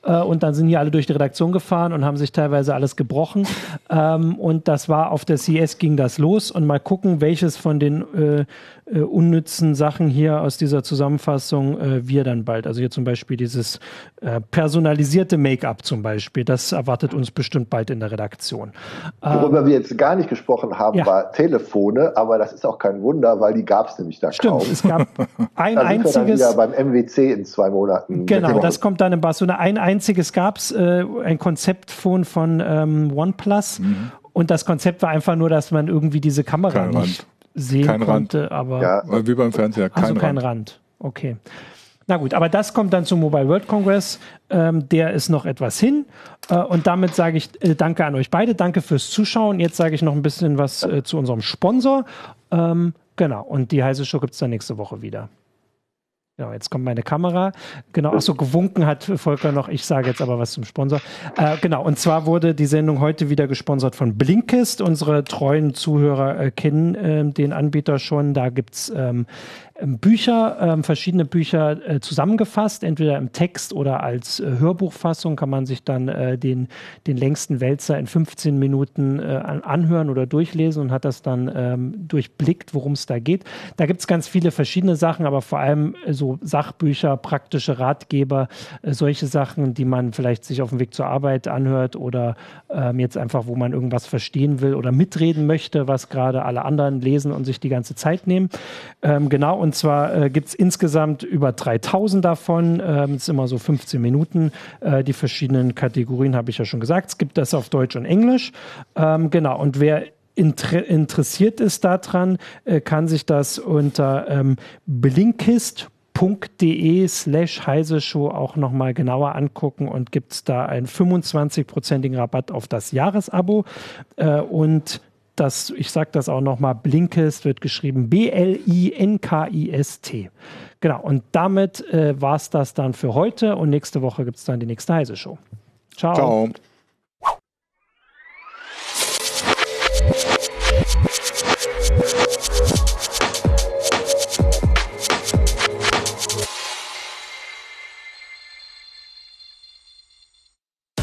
Äh, und dann sind hier alle durch die Redaktion gefahren und haben sich teilweise alles gebrochen. Ähm, und das war auf der CS ging das los. Und mal gucken, welches von den äh, äh, unnützen Sachen hier aus dieser Zusammenfassung äh, wir dann bald. Also hier zum Beispiel dieses äh, personalisierte Make-up zum Beispiel. Das erwartet uns bestimmt bald in der Redaktion. Worüber ähm, wir jetzt gar nicht gesprochen haben, ja. war Telefone, aber das ist auch kein Wunder, weil die gab es nämlich da Stimmt, kaum. es gab ein da einziges. Wir dann wieder beim MWC in zwei Monaten. Genau, das kommt dann in Barcelona. Ein einziges gab es, äh, ein Konzeptphone von ähm, OnePlus. Mhm. Und das Konzept war einfach nur, dass man irgendwie diese Kamera Kein nicht sehen kein konnte. Rand. Aber ja, wie beim Fernseher, kein, also kein Rand. Rand. Okay. Na gut, aber das kommt dann zum Mobile World Congress. Ähm, der ist noch etwas hin. Äh, und damit sage ich äh, Danke an euch beide. Danke fürs Zuschauen. Jetzt sage ich noch ein bisschen was äh, zu unserem Sponsor. Ähm, genau. Und die heiße Show gibt es dann nächste Woche wieder. Genau, jetzt kommt meine Kamera. Genau, achso, gewunken hat Volker noch. Ich sage jetzt aber was zum Sponsor. Äh, genau, und zwar wurde die Sendung heute wieder gesponsert von Blinkist. Unsere treuen Zuhörer äh, kennen äh, den Anbieter schon. Da gibt's ähm, ähm, Bücher, ähm, verschiedene Bücher äh, zusammengefasst, entweder im Text oder als äh, Hörbuchfassung kann man sich dann äh, den, den längsten Wälzer in 15 Minuten anhören oder durchlesen und hat das dann ähm, durchblickt, worum es da geht. Da gibt es ganz viele verschiedene Sachen, aber vor allem so Sachbücher, praktische Ratgeber, solche Sachen, die man vielleicht sich auf dem Weg zur Arbeit anhört oder ähm, jetzt einfach, wo man irgendwas verstehen will oder mitreden möchte, was gerade alle anderen lesen und sich die ganze Zeit nehmen. Ähm, genau, und zwar äh, gibt es insgesamt über 3000 davon. Ähm, es ist immer so 15 Minuten. Äh, die verschiedenen Kategorien habe ich ja schon gesagt. Es gibt das auf Deutsch und Englisch. Ähm, genau. Und wer inter interessiert ist daran, äh, kann sich das unter ähm, blinkist.de slash heise auch nochmal genauer angucken und gibt es da einen 25-prozentigen Rabatt auf das Jahresabo äh, und das, ich sage das auch nochmal, Blinkist wird geschrieben B-L-I-N-K-I-S-T. Genau, und damit äh, war es das dann für heute und nächste Woche gibt es dann die nächste Heise Show. Ciao. Ciao.